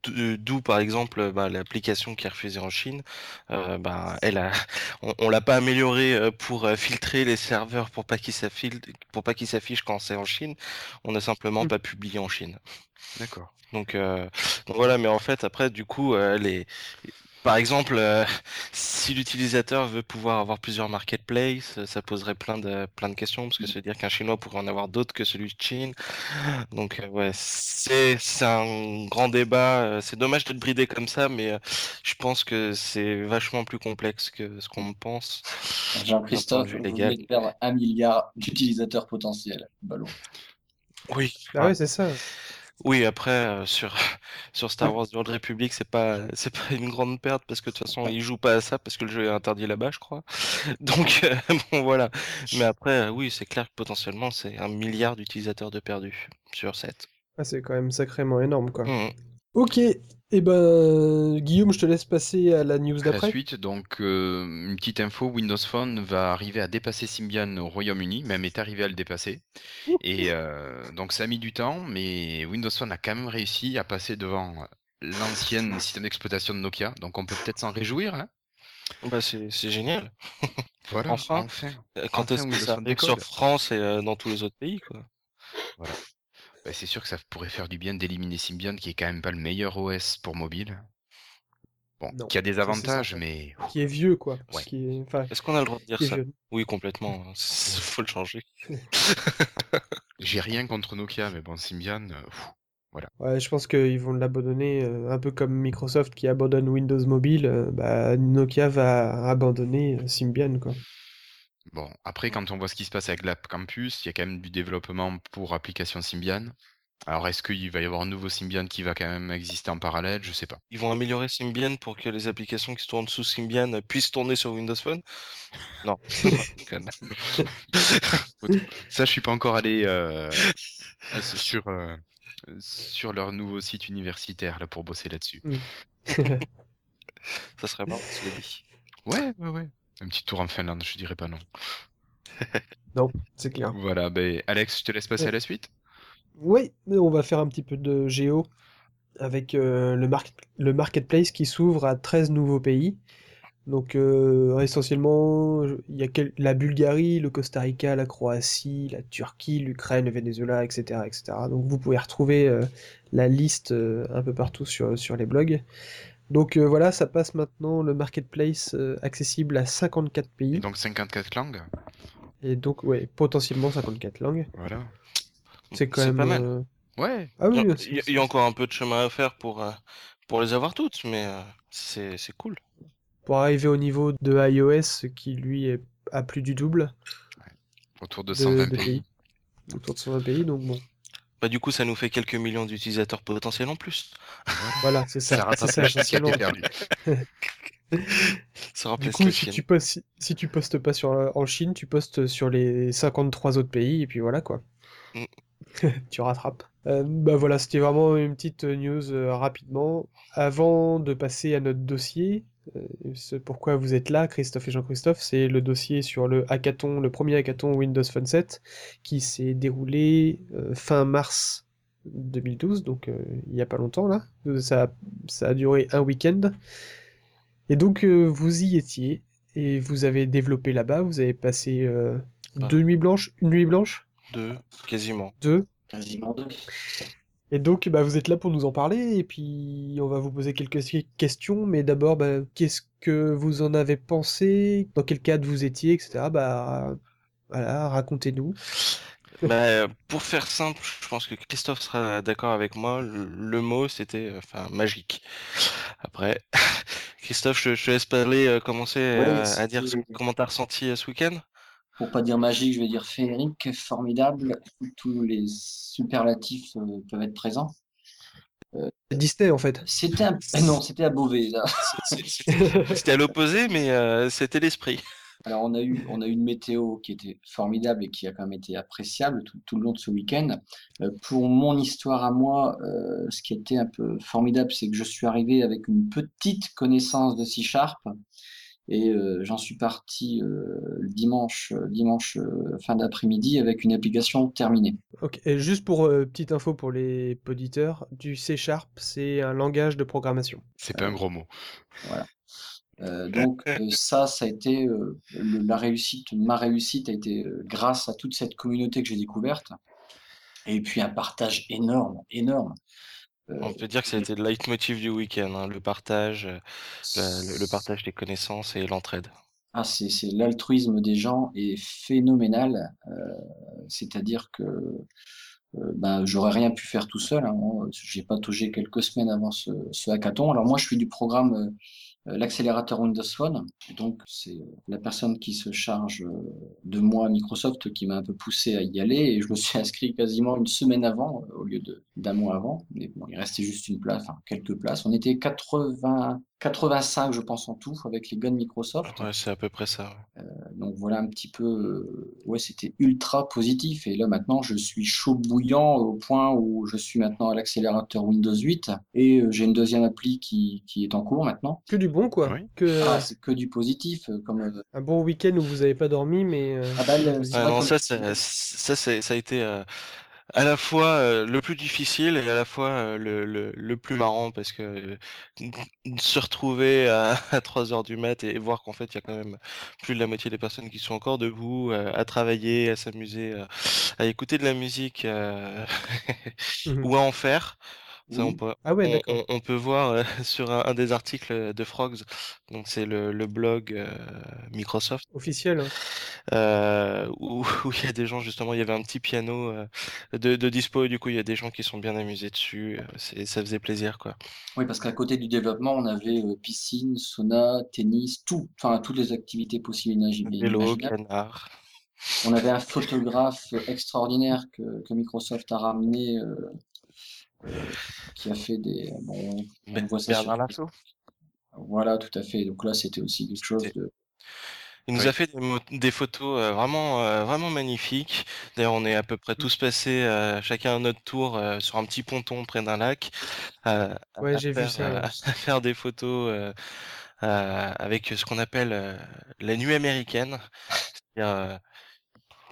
D'où par exemple bah, l'application qui est refusée en Chine. Euh, bah, elle a, on, on l'a pas améliorée euh, pour euh, filtrer les serveurs pour pas qu'ils s'affichent, pour pas qu'ils s'affichent quand c'est en Chine. On a simplement Mm. pas publié en Chine. D'accord. Donc, euh, donc voilà, mais en fait, après, du coup, euh, les... par exemple, euh, si l'utilisateur veut pouvoir avoir plusieurs marketplaces, euh, ça poserait plein de, plein de questions, parce que ça veut dire qu'un Chinois pourrait en avoir d'autres que celui de Chine. Donc, euh, ouais, c'est, c'est un grand débat. euh, C'est dommage d'être bridé comme ça, mais euh, je pense que c'est vachement plus complexe que ce qu'on pense. Jean-Christophe, vous de perdre un milliard d'utilisateurs potentiels. Ballon. Oui. Ah ouais, c'est ça. Oui, après euh, sur sur Star Wars The Old Republic, c'est pas c'est pas une grande perte parce que de toute façon ils jouent pas à ça parce que le jeu est interdit là-bas, je crois. Donc euh, bon voilà. Mais après euh, oui, c'est clair que potentiellement c'est un milliard d'utilisateurs de perdus sur 7. Ah, c'est quand même sacrément énorme, quoi. Mhm. Ok, et ben, Guillaume, je te laisse passer à la news À la d'après. suite, donc euh, une petite info, Windows Phone va arriver à dépasser Symbian au Royaume-Uni, même est arrivé à le dépasser. Et euh, donc ça a mis du temps, mais Windows Phone a quand même réussi à passer devant l'ancien système d'exploitation de Nokia. Donc on peut peut-être s'en réjouir. Hein Bah c'est c'est génial. voilà, Enfin. enfin. Euh, Quand Enfin, est-ce que Windows ça arrive sur. France et euh, dans tous les autres pays quoi. Bah, c'est sûr que ça pourrait faire du bien d'éliminer Symbian, qui est quand même pas le meilleur OS pour mobile. Bon, Non, qui a des avantages, mais Qui est vieux, quoi. Ouais. Qui est... Enfin, Est-ce qu'on a le droit de dire ça? Oui, complètement. hein. C'est- Faut le changer. j'ai rien contre Nokia, mais bon, Symbian, euh, pff, Ouais, je pense qu'ils vont l'abandonner, euh, un peu comme Microsoft qui abandonne Windows Mobile, euh, bah, Nokia va abandonner Symbian, quoi. Bon, après, quand on voit ce qui se passe avec l'App Campus, il y a quand même du développement pour application Symbian. Alors, est-ce qu'il va y avoir un nouveau Symbian qui va quand même exister en parallèle? Je sais pas. Ils vont améliorer Symbian pour que les applications qui se tournent sous Symbian euh, puissent tourner sur Windows Phone? Non. Ça, je suis pas encore allé euh, sur, euh, sur leur nouveau site universitaire là, pour bosser là-dessus. Ça serait marrant, cela dit. Ouais, ouais, ouais. Un petit tour en Finlande, je dirais pas non. Non, c'est clair. Voilà, ben Alex, je te laisse passer Ouais. à la suite. Oui, on va faire un petit peu de géo avec euh, le, market- le marketplace qui s'ouvre à 13 nouveaux pays. Donc euh, essentiellement, il y a la Bulgarie, le Costa Rica, la Croatie, la Turquie, l'Ukraine, le Venezuela, etc., etc. Donc vous pouvez retrouver euh, la liste un peu partout sur, sur les blogs. Donc euh, voilà, ça passe maintenant le marketplace euh, accessible à 54 pays. Et donc 54 langues? Et donc, ouais, potentiellement 54 langues. Voilà. C'est quand même. pas mal. euh, Ouais. Ah oui, Il y a- y, encore un peu de chemin à faire pour, euh, pour les avoir toutes, mais euh, c'est c'est cool. pour arriver au niveau de iOS qui lui est à plus du double Autour de de, 120 de pays. pays. Autour de 120 pays, donc bon. Bah, du coup, ça nous fait quelques millions d'utilisateurs potentiels en plus. Voilà, c'est ça. ça, rattrapage qui a été essentiellement. perdu. Ça Du coup, si tu, postes, si, si tu postes pas sur, euh, en Chine, tu postes sur les 53 autres pays, et puis voilà quoi. Mm. tu rattrapes. Euh, bah voilà, c'était vraiment une petite news euh, rapidement. Avant de passer à notre dossier, euh, ce pourquoi vous êtes là, Christophe et Jean-Christophe, c'est le dossier sur le hackathon, le premier hackathon Windows Phone 7, qui s'est déroulé euh, fin mars 2012, donc euh, il y a pas longtemps là. Ça, a- ça a duré un week-end. Et donc euh, vous y étiez, et vous avez développé là-bas, vous avez passé euh, Ah. deux nuits blanches, une nuit blanche, Deux, quasiment. deux, Quasiment deux. Et donc, bah, vous êtes là pour nous en parler, et puis on va vous poser quelques questions, mais d'abord, bah, qu'est-ce que vous en avez pensé, dans quel cadre vous étiez, etc. Bah, voilà, racontez-nous. Bah, pour faire simple, je pense que Christophe sera d'accord avec moi. Le, le mot, c'était enfin magique. Après, Christophe, je, je te laisse parler, euh, commencer Ouais, euh, à dire ce- comment t'as ressenti euh, ce week-end? Pour pas dire magique, je vais dire féerique, formidable. Tous les superlatifs euh, peuvent être présents. Disney, en fait. C'était un... ah non, c'était à Beauvais. C'était à l'opposé, mais euh, c'était l'esprit. Alors on a eu, on a eu une météo qui était formidable et qui a quand même été appréciable tout, tout le long de ce week-end. Euh, pour mon histoire à moi, euh, ce qui était un peu formidable, c'est que je suis arrivé avec une petite connaissance de C Sharp et euh, j'en suis parti euh, le dimanche, euh, dimanche euh, fin d'après-midi avec une application terminée. Ok, et juste pour euh, petite info pour les auditeurs, du C Sharp, c'est un langage de programmation. C'est pas un gros mot. Euh, donc euh, ça, ça a été euh, le- la réussite, ma réussite a été euh, grâce à toute cette communauté que j'ai découverte. Et puis un partage énorme, énorme. Euh, On peut dire que ça a été le leitmotiv du week-end, hein, le partage, euh, le, le partage des connaissances et l'entraide. Ah, c'est, l'altruisme des gens est phénoménal. Euh, c'est-à-dire que euh, ben, j'aurais rien pu faire tout seul. Hein. J'ai patogé quelques semaines avant ce, ce hackathon. Alors moi, je suis du programme euh, euh, l'accélérateur Windows Phone. Donc, c'est euh, la personne qui se charge euh, de moi, Microsoft, qui m'a un peu poussé à y aller. Et je me suis inscrit quasiment une semaine avant, euh, au lieu d'un mois avant. Mais bon, il restait juste une place, enfin quelques places. On était 80, 85, je pense, en tout, avec les de Microsoft. Ouais, c'est à peu près ça. ouais. Donc voilà un petit peu, euh, ouais, c'était ultra positif. Et là maintenant, je suis chaud bouillant au point où je suis maintenant à l'accélérateur Windows 8 et euh, j'ai une deuxième appli qui, qui est en cours maintenant. Que du bon, quoi. Oui. Que Ah, c'est que du positif, euh, comme euh, un bon week-end où vous n'avez pas dormi, mais euh, ah bah, le- non, ça, ça, ça, a été euh, à la fois euh, le plus difficile et à la fois euh, le, le, le plus marrant parce que euh, se retrouver à, à 3 heures du mat et voir qu'en fait il y a quand même plus de la moitié des personnes qui sont encore debout, à travailler, à s'amuser, à écouter de la musique Mhm. ou à en faire. Ça, on Oui. peut, Ah ouais, on, d'accord. on- on peut voir euh, sur un, un des articles de Frogs, donc c'est le, le blog euh, Microsoft, Officiel. hein. euh, où où il y a des gens justement, il y avait un petit piano euh, de, de dispo et du coup il y a des gens qui sont bien amusés dessus. euh, ça faisait plaisir quoi. Oui, parce qu'à côté du développement, on avait euh, piscine, sauna, tennis, tout, enfin toutes les activités possibles et imagi- et Vélo, imaginables. canard. On avait un photographe extraordinaire que, que Microsoft a ramené, qui a fait des, bon, on Ben- voit ça sur Bernard Lasso. Voilà, tout à fait. Donc là, c'était aussi quelque chose de. Il nous Oui. a fait des, des photos euh, vraiment, euh, vraiment magnifiques. D'ailleurs, on est à peu près tous passés, euh, chacun à notre tour, euh, sur un petit ponton près d'un lac, euh, Ouais, j'ai vu ça, euh, ouais. à faire des photos euh, euh, avec ce qu'on appelle euh, la nuit américaine. C'est-à-dire, euh,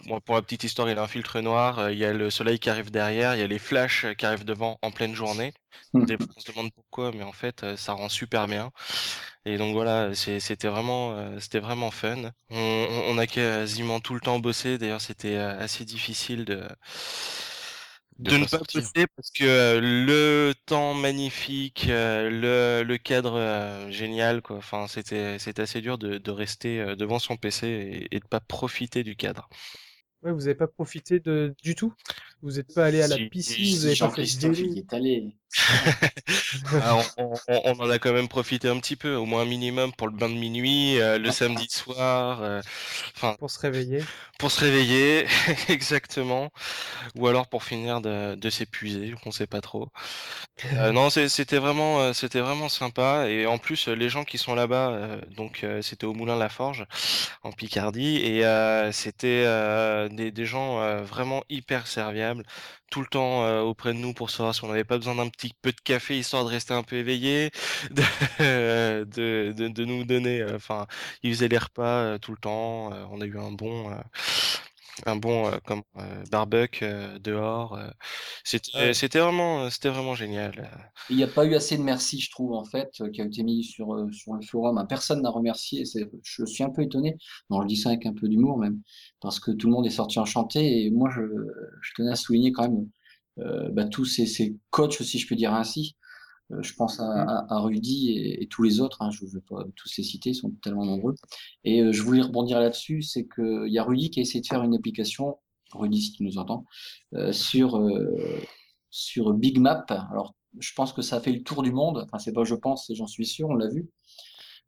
bon, pour la petite histoire, il a un filtre noir, euh, il y a le soleil qui arrive derrière, il y a les flashs qui arrivent devant en pleine journée. Fois, on se demande pourquoi, mais en fait, euh, ça rend super bien. Et donc voilà, c'était vraiment, euh, c'était vraiment fun. On, a quasiment tout le temps bossé. D'ailleurs, c'était assez difficile de de, ne pas poster parce que euh, le temps magnifique, euh, le, le, cadre euh, génial, quoi. Enfin, c'était c'était assez dur de, de rester devant son PC et, et de pas profiter du cadre. Ouais, vous n'avez pas profité de du tout? Vous n'êtes pas allé à la piscine Vous n'avez pas fait de est allé. Ah, on, on, en a quand même profité un petit peu, au moins un minimum pour le bain de minuit, euh, le samedi soir. Euh, enfin, pour se réveiller. Pour se réveiller, exactement. Ou alors pour finir de, de s'épuiser, on sait pas trop. Euh, non, c'était vraiment, c'était vraiment sympa. Et en plus, les gens qui sont là-bas, donc c'était au Moulin La Forge, en Picardie, et c'était des, des gens vraiment hyper serviables tout le temps auprès de nous pour savoir si on n'avait pas besoin d'un petit peu de café histoire de rester un peu éveillé, de, nous donner, enfin, ils faisaient les repas tout le temps. on a eu un bon, un bon comme barbecue dehors. c'était, c'était vraiment, c'était vraiment génial. Il n'y a pas eu assez de merci, je trouve, en fait, qui a été mis sur, sur le forum. Personne n'a remercié. Je suis un peu étonné. Non, je dis ça avec un peu d'humour même parce que tout le monde est sorti enchanté. Et moi, je, je tenais à souligner quand même euh, bah, tous ces, ces, coachs, si je peux dire ainsi. Euh, je pense à, mm. à, à Rudy et, et, tous les autres. Hein, je ne vais pas tous les citer, ils sont tellement nombreux. Et euh, je voulais rebondir là-dessus, c'est qu'il y a Rudy qui a essayé de faire une application, Rudy si tu nous entends, euh, sur euh, sur Big Map. Alors, je pense que ça a fait le tour du monde. Enfin, c'est pas je pense, j'en suis sûr, on l'a vu.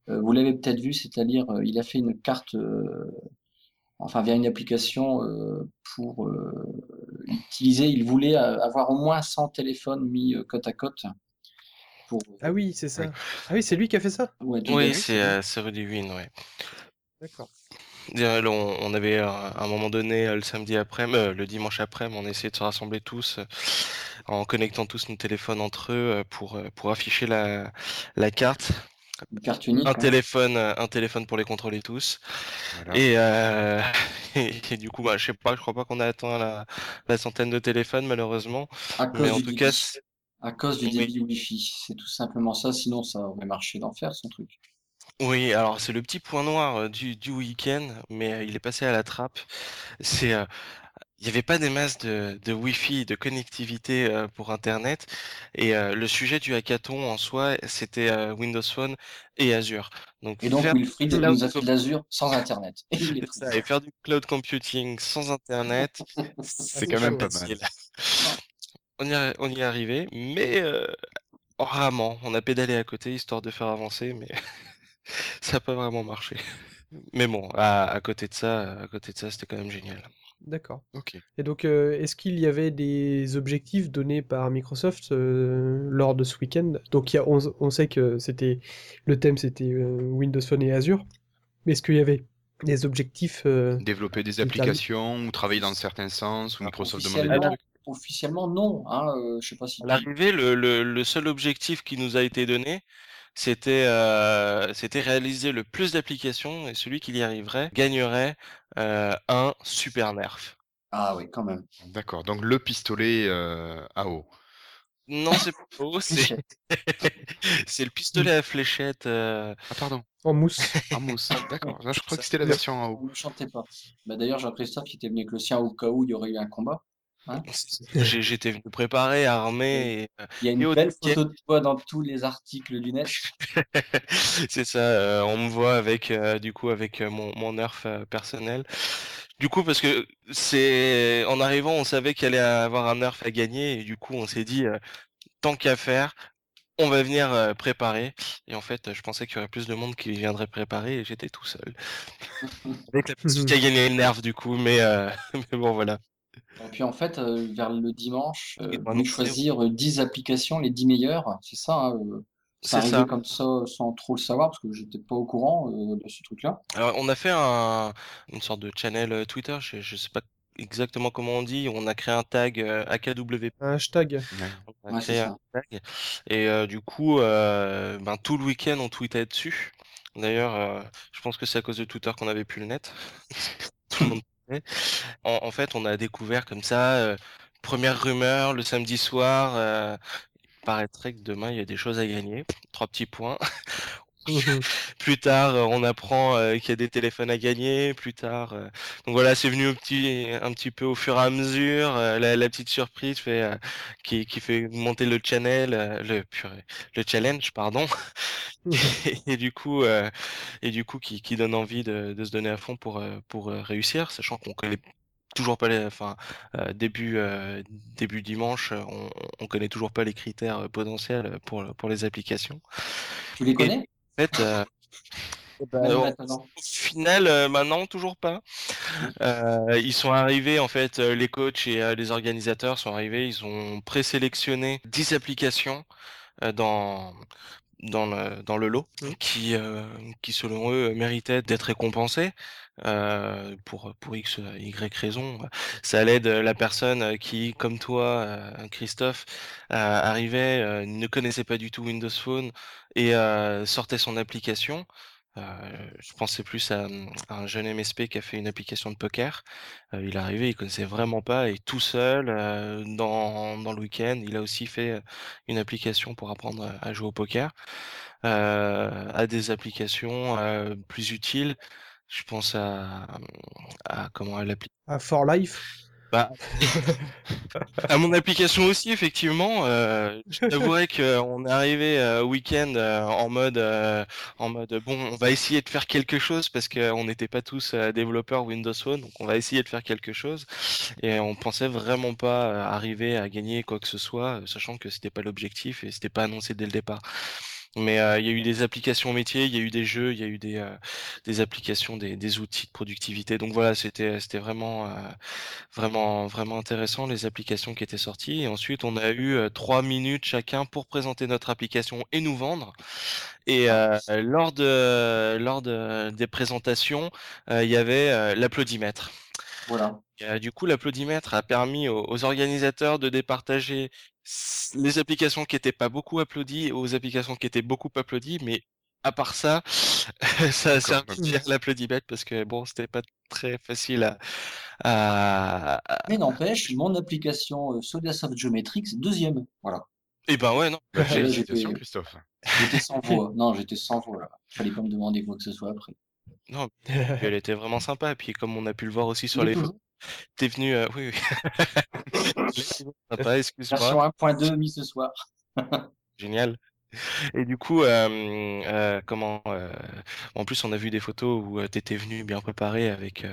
vous l'avez peut-être vu, c'est-à-dire il a fait une carte enfin via une application pour utiliser. Il voulait avoir au moins 100 téléphones mis côte à côte. Pour... Ah oui, c'est ça. Ah oui, c'est lui qui a fait ça? Oui, c'est Rudy Win, ouais. D'accord. On, on, avait à un moment donné, le samedi après, le dimanche après, on essayait de se rassembler tous en connectant tous nos téléphones entre eux pour, pour afficher la, la carte un hein. téléphone, euh, un téléphone pour les contrôler tous. Et, euh, et, du coup, bah, je sais pas, je crois pas qu'on a atteint la, la, centaine de téléphones malheureusement. À Mais en tout cas, à cause du débit Wi-Fi, c'est tout simplement ça. Sinon, ça aurait marché d'enfer son truc. Oui, alors c'est le petit point noir euh, du, du week-end, mais il est passé à la trappe. C'est il n'y avait pas des masses de, de Wi-Fi, de connectivité euh, pour Internet. Et euh, le sujet du hackathon en soi, c'était euh, Windows Phone et Azure. Donc, et donc faire Wilfried nous a fait de l'Azure sans Internet. Et faire du cloud computing sans Internet, c'est quand même pas mal. On y, a, on y est arrivé, mais rarement. On a pédalé à côté histoire de faire avancer, mais ça n'a pas vraiment marché. Mais bon, à, à côté de ça, à côté de ça, c'était quand même génial. D'accord. Ok. Et donc, euh, est-ce qu'il y avait des objectifs donnés par Microsoft euh, lors de ce week-end? Donc, il y a, on, sait que c'était le thème, c'était euh, Windows Phone et Azure. Mais est-ce qu'il y avait des objectifs Développer des applications ou travailler dans certains sens ou Microsoft demandait des trucs? Officiellement, non. Hein, je sais pas si. À l'arrivée, le, le, le, seul objectif qui nous a été donné, c'était euh, c'était réaliser le plus d'applications et celui qui y arriverait gagnerait euh, un super nerf. Ah oui, quand même. D'accord. Donc le pistolet euh, à eau. Non, c'est pas eau, c'est c'est le pistolet à fléchette. Ah pardon. En mousse. en mousse. D'accord. Je crois que c'était la version à eau. Vous ne chantez pas. Bah, D'ailleurs, Jean-Christophe qui était venu avec le sien au cas où il y aurait eu un combat. Hein J'étais venu préparé, armé. Et, Il y a une belle photo de toi dans tous les articles du net. c'est ça, euh, on me voit avec euh, du coup avec euh, mon, mon nerf personnel. Du coup, parce que c'est en arrivant, on savait qu'il allait avoir un nerf à gagner, et du coup, on s'est dit tant qu'à faire, on va venir préparer. Et en fait, je pensais qu'il y aurait plus de monde qui viendrait préparer, et j'étais tout seul. avec la petite qui a gagné le nerf du coup, mais, mais bon voilà. Et puis en fait, euh, vers le dimanche, euh, on choisir 10 applications, les 10 meilleures, c'est ça hein, euh, c'est arrivé comme ça sans trop le savoir parce que j'étais pas au courant de ce truc-là. Alors on a fait un, une sorte de channel Twitter, je, je sais pas exactement comment on dit, on a créé un tag AKW. Un hashtag. On a créé un tag. Et du coup, ben, tout le week-end on tweetait dessus. D'ailleurs, je pense que c'est à cause de Twitter qu'on avait plus le net. tout le monde en, fait, on a découvert comme ça, euh, première rumeur le samedi soir, euh, il paraîtrait que demain il y a des choses à gagner. Trois petits points. plus tard, on apprend qu'il y a des téléphones à gagner. Plus tard, donc voilà, c'est venu un petit, un petit peu au fur et à mesure. La, la, petite surprise fait, qui, qui fait monter le channel, le, le challenge, pardon. et, du coup, et du coup, qui, qui donne envie de, de, se donner à fond pour, pour réussir, sachant qu'on connaît toujours pas les, enfin euh, début euh, début dimanche, on, on connaît toujours pas les critères potentiels pour pour les applications. Tu les connais? Fait, euh, bah, au final, maintenant toujours pas. ils sont arrivés en fait, les coachs et les organisateurs sont arrivés, ils ont présélectionné 10 applications dans dans le, dans le lot mmh. qui, qui selon eux méritaient d'être récompensées euh, pour, pour X, Y raison. Ça l'aide la personne qui, comme toi, Christophe, arrivait, ne connaissait pas du tout Windows Phone et sortait son application. je pensais plus à, un jeune MSP qui a fait une application de poker. il est arrivé, il connaissait vraiment pas et tout seul, dans, dans le week-end, il a aussi fait une application pour apprendre à jouer au poker. à des applications plus utiles je pense à, à comment elle applique. À For Life. Bah, à mon application aussi, effectivement. Euh, je t'avouerais qu'on est arrivé euh, au week-end euh, en mode, euh, en mode, bon, on va essayer de faire quelque chose parce qu'on n'était pas tous développeurs Windows Phone, donc on va essayer de faire quelque chose. Et on pensait vraiment pas arriver à gagner quoi que ce soit, sachant que c'était pas l'objectif et c'était pas annoncé dès le départ. Mais euh, il y a eu des applications métiers, il y a eu des jeux, il y a eu des, euh, des applications, des, des, outils de productivité. Donc voilà, c'était c'était vraiment euh, vraiment vraiment intéressant les applications qui étaient sorties. Et ensuite, on a eu trois minutes chacun pour présenter notre application et nous vendre. Et lors de lors de, des présentations, il y avait l'applaudimètre. Voilà. du coup, l'applaudimètre a permis aux, aux, organisateurs de départager les applications qui étaient pas beaucoup applaudies aux applications qui étaient beaucoup applaudies, mais à part ça, ça a servi à l'applaudimètre parce que bon, c'était pas très facile à. Mais n'empêche, mon application euh, Soft Geometrix, deuxième. Voilà. Et eh ben ouais, non. Bah, félicitations, Christophe. J'étais sans voix. Non, j'étais sans voix. Là. Fallait pas me demander quoi que ce soit après. Non, elle était vraiment sympa. Et puis, comme on a pu le voir aussi sur les photos, T'es venu, euh, oui, oui. Papa, excuse-moi. 1.2 mis ce soir. Génial. Et du coup, euh, euh, comment En plus, on a vu des photos où tu étais venu bien préparé avec.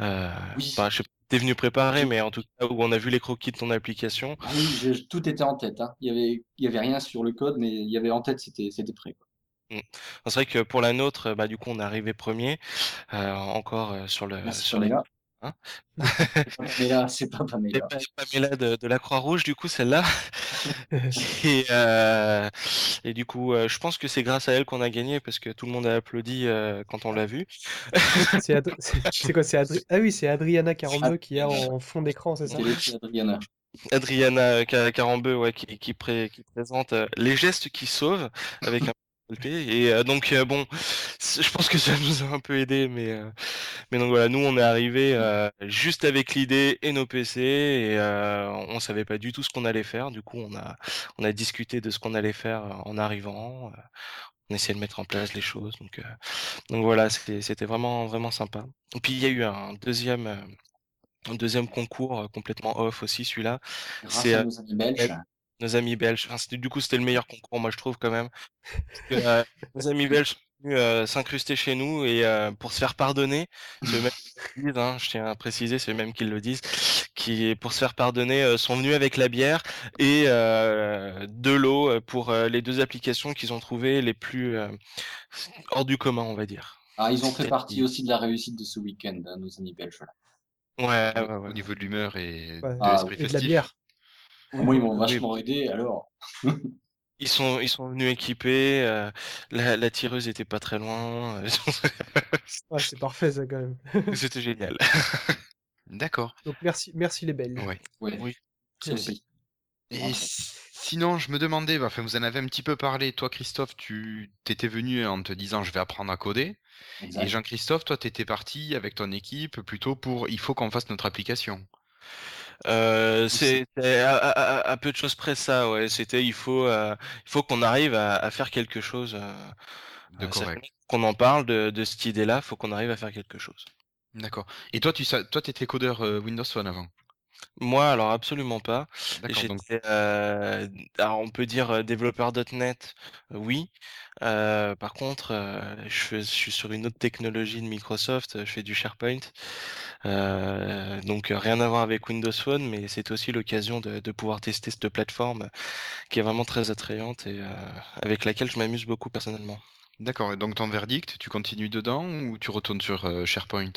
oui. Enfin, je t'es venu préparé, mais en tout cas où on a vu les croquis de ton application. Oui, tout était en tête. Hein. Il y avait, il y avait rien sur le code, mais il y avait en tête, c'était, c'était prêt. Quoi. Mmh. C'est vrai que pour la nôtre, bah, du coup, on est arrivé premier, encore sur le sur les. Hein Pamela, c'est pas Pamela. Pamela de, de la Croix-Rouge, du coup, celle-là. et, euh, et du coup, euh, je pense que c'est grâce à elle qu'on a gagné parce que tout le monde a applaudi euh, quand on l'a vu. c'est quoi c'est Adri... Ah oui, c'est Adriana 42 qui est en fond d'écran, c'est ça? C'est Adriana. Adriana Carambeu, ouais, qui, qui, pré... qui présente les gestes qui sauvent avec un et euh, donc euh, bon, je pense que ça nous a un peu aidé, mais euh, mais donc voilà, nous on est arrivé juste avec l'idée et nos PC et on savait pas du tout ce qu'on allait faire. Du coup, on a on a discuté de ce qu'on allait faire en arrivant. on essayait de mettre en place les choses. Donc donc voilà, c'était vraiment vraiment sympa. Et puis il y a eu un deuxième un deuxième concours complètement off aussi, celui-là. C'est nos amis belges du coup, c'était le meilleur concours, moi, je trouve, quand même. Euh, nos amis belges sont venus euh, s'incruster chez nous et euh, pour se faire pardonner, même hein, je tiens à préciser, c'est eux mêmes qui le disent, qui, pour se faire pardonner, sont venus avec la bière et de l'eau pour les deux applications qu'ils ont trouvées les plus hors du commun, on va dire. Ah, ils ont fait partie aussi de la réussite de ce week-end, hein, nos amis belges. Ouais, ouais, ouais, Au niveau de l'humeur et de ah, l'esprit festif. de la bière. Moi, ils m'ont vachement aidé, alors. Ils sont, ils sont venus équipés. Euh, la, la, tireuse était pas très loin. ouais, c'est parfait ça quand même. C'était génial. D'accord. Donc merci, merci les belles. Ouais. ouais. Oui. Merci. Et sinon, je me demandais, bah, vous en avez un petit peu parlé. Toi, Christophe, tu t'étais venu en te disant je vais apprendre à coder. Et Jean-Christophe, toi, tu étais parti avec ton équipe plutôt pour il faut qu'on fasse notre application. Euh, c'est à, à, à, peu de choses près ça, ouais. C'était il faut euh, il faut qu'on arrive à, à, faire quelque chose. Euh, De correct. qu'on en parle de, de cette idée-là, faut qu'on arrive à faire quelque chose. D'accord. Et toi, tu toi, étais codeur Windows Phone avant? Moi, alors absolument pas. D'accord. Donc, J'étais, euh, alors on peut dire euh, développeur.net, euh, oui. Euh, par contre, euh, je, fais- je suis sur une autre technologie de Microsoft, euh, je fais du SharePoint. Euh, donc euh, rien à voir avec Windows Phone, mais c'est aussi l'occasion de, de pouvoir tester cette plateforme qui est vraiment très attrayante et euh, avec laquelle je m'amuse beaucoup personnellement. d'accord. Et donc ton verdict, tu continues dedans ou tu retournes sur euh, SharePoint?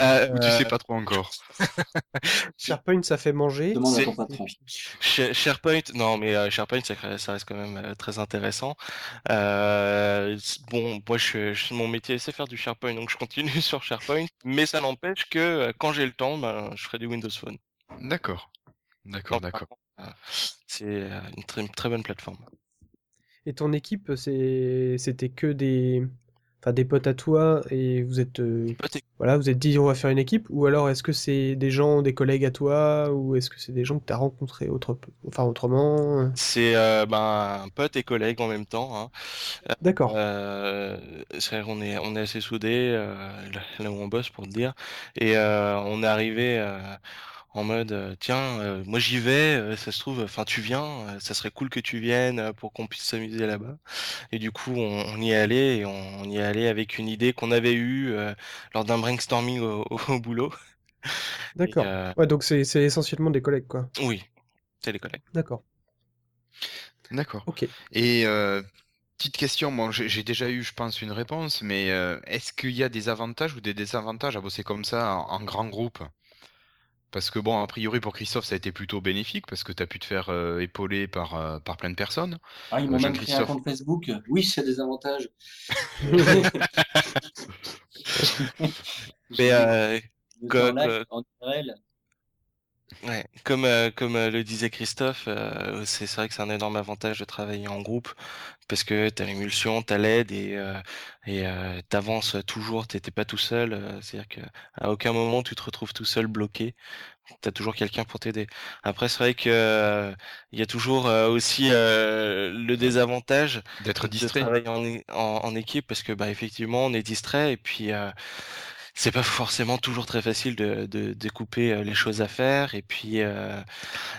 Euh, Ou tu sais pas trop encore SharePoint, ça fait manger. Demande à c'est- ton patron. Sh- SharePoint, non, mais euh, SharePoint, ça, ça reste quand même euh, très intéressant. Euh, bon, moi, je, je- mon métier, c'est faire du SharePoint, donc je continue sur SharePoint, mais ça n'empêche que euh, quand j'ai le temps, ben, je ferai du Windows Phone. D'accord. D'accord, d'accord. euh, c'est euh, une très, très bonne plateforme. Et ton équipe, c'était que des, enfin des potes à toi et vous êtes, euh, voilà, vous êtes dit on va faire une équipe ou alors est-ce que c'est des gens, des collègues à toi ou est-ce que c'est des gens que tu as rencontrés autre, enfin autrement euh? C'est euh, ben, un pote et collègue en même temps. Hein. D'accord. Euh, c'est vrai qu'on est, on est assez soudés, euh, là où on bosse pour te dire. Et euh, on est arrivé euh, en mode, euh, tiens, euh, moi j'y vais, euh, ça se trouve, enfin tu viens, euh, ça serait cool que tu viennes euh, pour qu'on puisse s'amuser là-bas. Et du coup, on, on y est allé et on, on y est allé avec une idée qu'on avait eue euh, lors d'un brainstorming au, au- au boulot. D'accord. euh, Ouais, donc c'est, essentiellement des collègues quoi. oui, c'est les collègues. D'accord. D'accord. Ok. Et euh, petite question, bon, j'ai déjà eu, je pense, une réponse, mais euh, est-ce qu'il y a des avantages ou des désavantages à bosser comme ça en, en grand groupe? Parce que bon, a priori pour Christophe, ça a été plutôt bénéfique parce que tu as pu te faire euh, épauler par, euh, par plein de personnes. Ah, ils Euh, m'ont même créé un compte Facebook. Oui, c'est des avantages. Mais euh. Ouais, comme, euh, comme euh, le disait Christophe, euh, c'est vrai que c'est un énorme avantage de travailler en groupe parce que tu as l'émulsion, tu as l'aide et euh, et euh, t'avances toujours, t'es pas tout seul. euh, C'est-à-dire que à aucun moment tu te retrouves tout seul bloqué. Tu as toujours quelqu'un pour t'aider. Après, c'est vrai que euh, il y a toujours euh, aussi euh, le désavantage D'être de distrait. travailler en, é- en, en équipe parce que bah effectivement on est distrait et puis euh, c'est pas forcément toujours très facile de, de découper euh, les choses à faire et puis euh,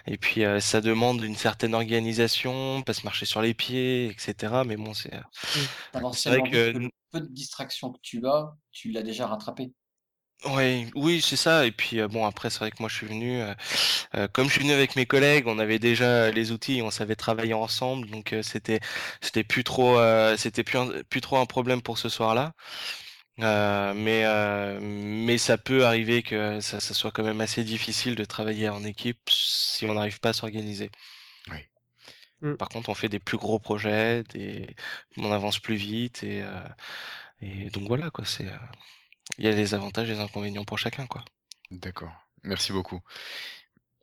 et puis euh, ça demande une certaine organisation, pas se marcher sur les pieds, etc. Mais bon, c'est vrai que le peu de distraction que tu as, tu l'as déjà rattrapé. oui, oui, c'est ça. Et puis euh, bon, après c'est vrai que moi je suis venu, euh, euh, comme je suis venu avec mes collègues, on avait déjà les outils, on savait travailler ensemble, donc c'était c'était plus trop c'était plus un- plus trop un problème pour ce soir-là. Euh, mais euh, mais ça peut arriver que ça, ça soit quand même assez difficile de travailler en équipe si on n'arrive pas à s'organiser. Oui. Mm. Par contre, on fait des plus gros projets, des... on avance plus vite et, euh, et donc voilà quoi. C'est euh, il y a des avantages et des inconvénients pour chacun quoi. D'accord. Merci beaucoup.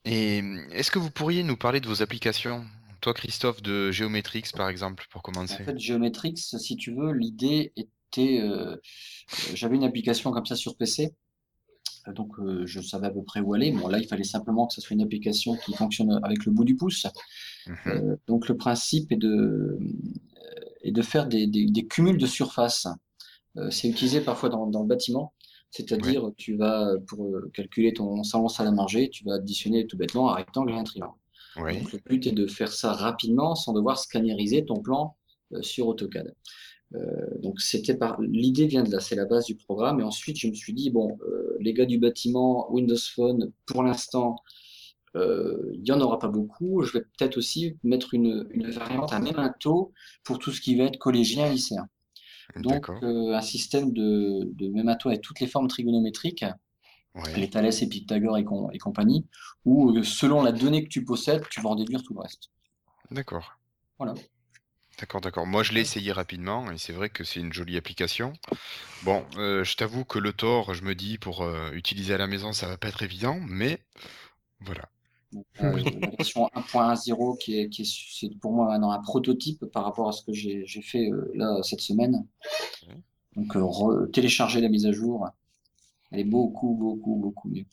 Et est-ce que vous pourriez nous parler de vos applications? Toi, Christophe, de Geometrix, par exemple, pour En commencer. fait, Geometrix, si tu veux, l'idée était, euh, euh, j'avais une application comme ça sur PC, euh, donc euh, je savais à peu près où aller. Bon, là, il fallait simplement que ce soit une application qui fonctionne avec le bout du pouce. Mhm. Euh, donc le principe est de, euh, est de faire des, des, des cumuls de surface. C'est utilisé parfois dans, dans le bâtiment, c'est-à-dire tu vas, pour calculer ton salon salle à manger, tu vas additionner tout bêtement un rectangle et un triangle. Oui. Donc, le but est de faire ça rapidement sans devoir scanneriser ton plan sur AutoCAD. Euh, donc c'était par l'idée vient de là, c'est la base du programme. Et ensuite, je me suis dit bon, euh, les gars du bâtiment, Windows Phone, pour l'instant, euh, il y en aura pas beaucoup. Je vais peut-être aussi mettre une, une variante à Memento pour tout ce qui va être collégien, lycéen. Donc euh, un système de, de Memento avec toutes les formes trigonométriques les. Thalès et Pythagore et, com- et compagnie, où euh, selon la donnée que tu possèdes, tu vas en déduire tout le reste. D'accord. Voilà. D'accord, d'accord. Moi, je l'ai essayé rapidement et c'est vrai que c'est une jolie application. Bon, euh, je t'avoue que le Tor, je me dis, pour euh, utiliser à la maison, ça va pas être évident, mais voilà. Donc, euh, la version 1.10 qui est, qui est, c'est pour moi maintenant un prototype par rapport à ce que j'ai j'ai fait là cette semaine. Donc re- télécharger la mise à jour, elle est beaucoup, beaucoup, beaucoup mieux.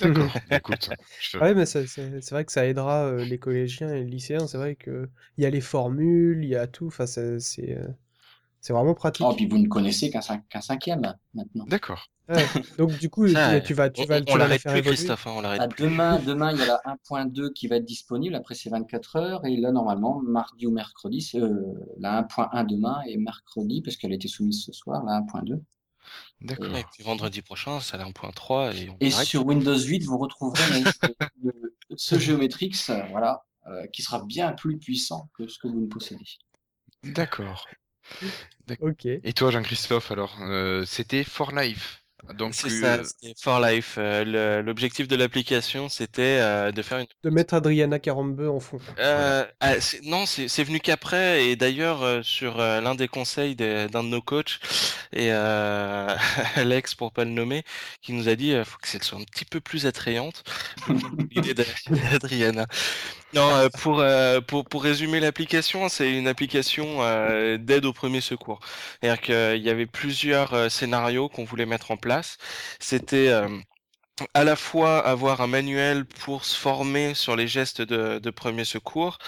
D'accord. Écoute, je- Ah Ouais, mais c'est vrai que ça aidera euh, les collégiens et les lycéens. C'est vrai que il y a les formules, il y a tout. Enfin, c'est c'est euh, c'est vraiment pratique. Oh, puis vous ne connaissez qu'un cin- qu'un cinquième maintenant. D'accord. Ouais. Donc du coup, Ça, tu, vas tu vas on- tu on vas faire plus, évoluer. Christophe, hein, on l'arrête Ah, plus. demain, demain, il y a la 1.2 qui va être disponible. Après, c'est 24 heures. Et là, normalement, mardi ou mercredi, c'est euh, la 1.1 demain et mercredi, parce qu'elle a été soumise ce soir, la 1.2. D'accord. Et puis vendredi prochain, ça a 1.3 et on Et arrête. sur Windows 8, vous retrouverez ce Geometrix, euh, voilà, euh, qui sera bien plus puissant que ce que vous ne possédez. D'accord. Ok. Et toi, Jean-Christophe, alors, euh, c'était For Life. Donc, C'est euh, ça, For Life. Euh, le- L'objectif de l'application, c'était euh, de faire une De mettre Adriana Carambeu en fond. Euh, ah, c'est- non, c'est c'est venu qu'après, et d'ailleurs euh, sur euh, l'un des conseils d'un de nos coachs, et euh, Alex pour pas le nommer, qui nous a dit euh, faut que elle soit un petit peu plus attrayante. L'idée d'A- d'Adriana. Non, euh, pour, euh, pour pour résumer l'application, c'est une application euh, d'aide au premier secours. C'est-à-dire qu'il y avait plusieurs scénarios qu'on voulait mettre en place. C'était à la fois avoir un manuel pour se former sur les gestes de, de premier secours,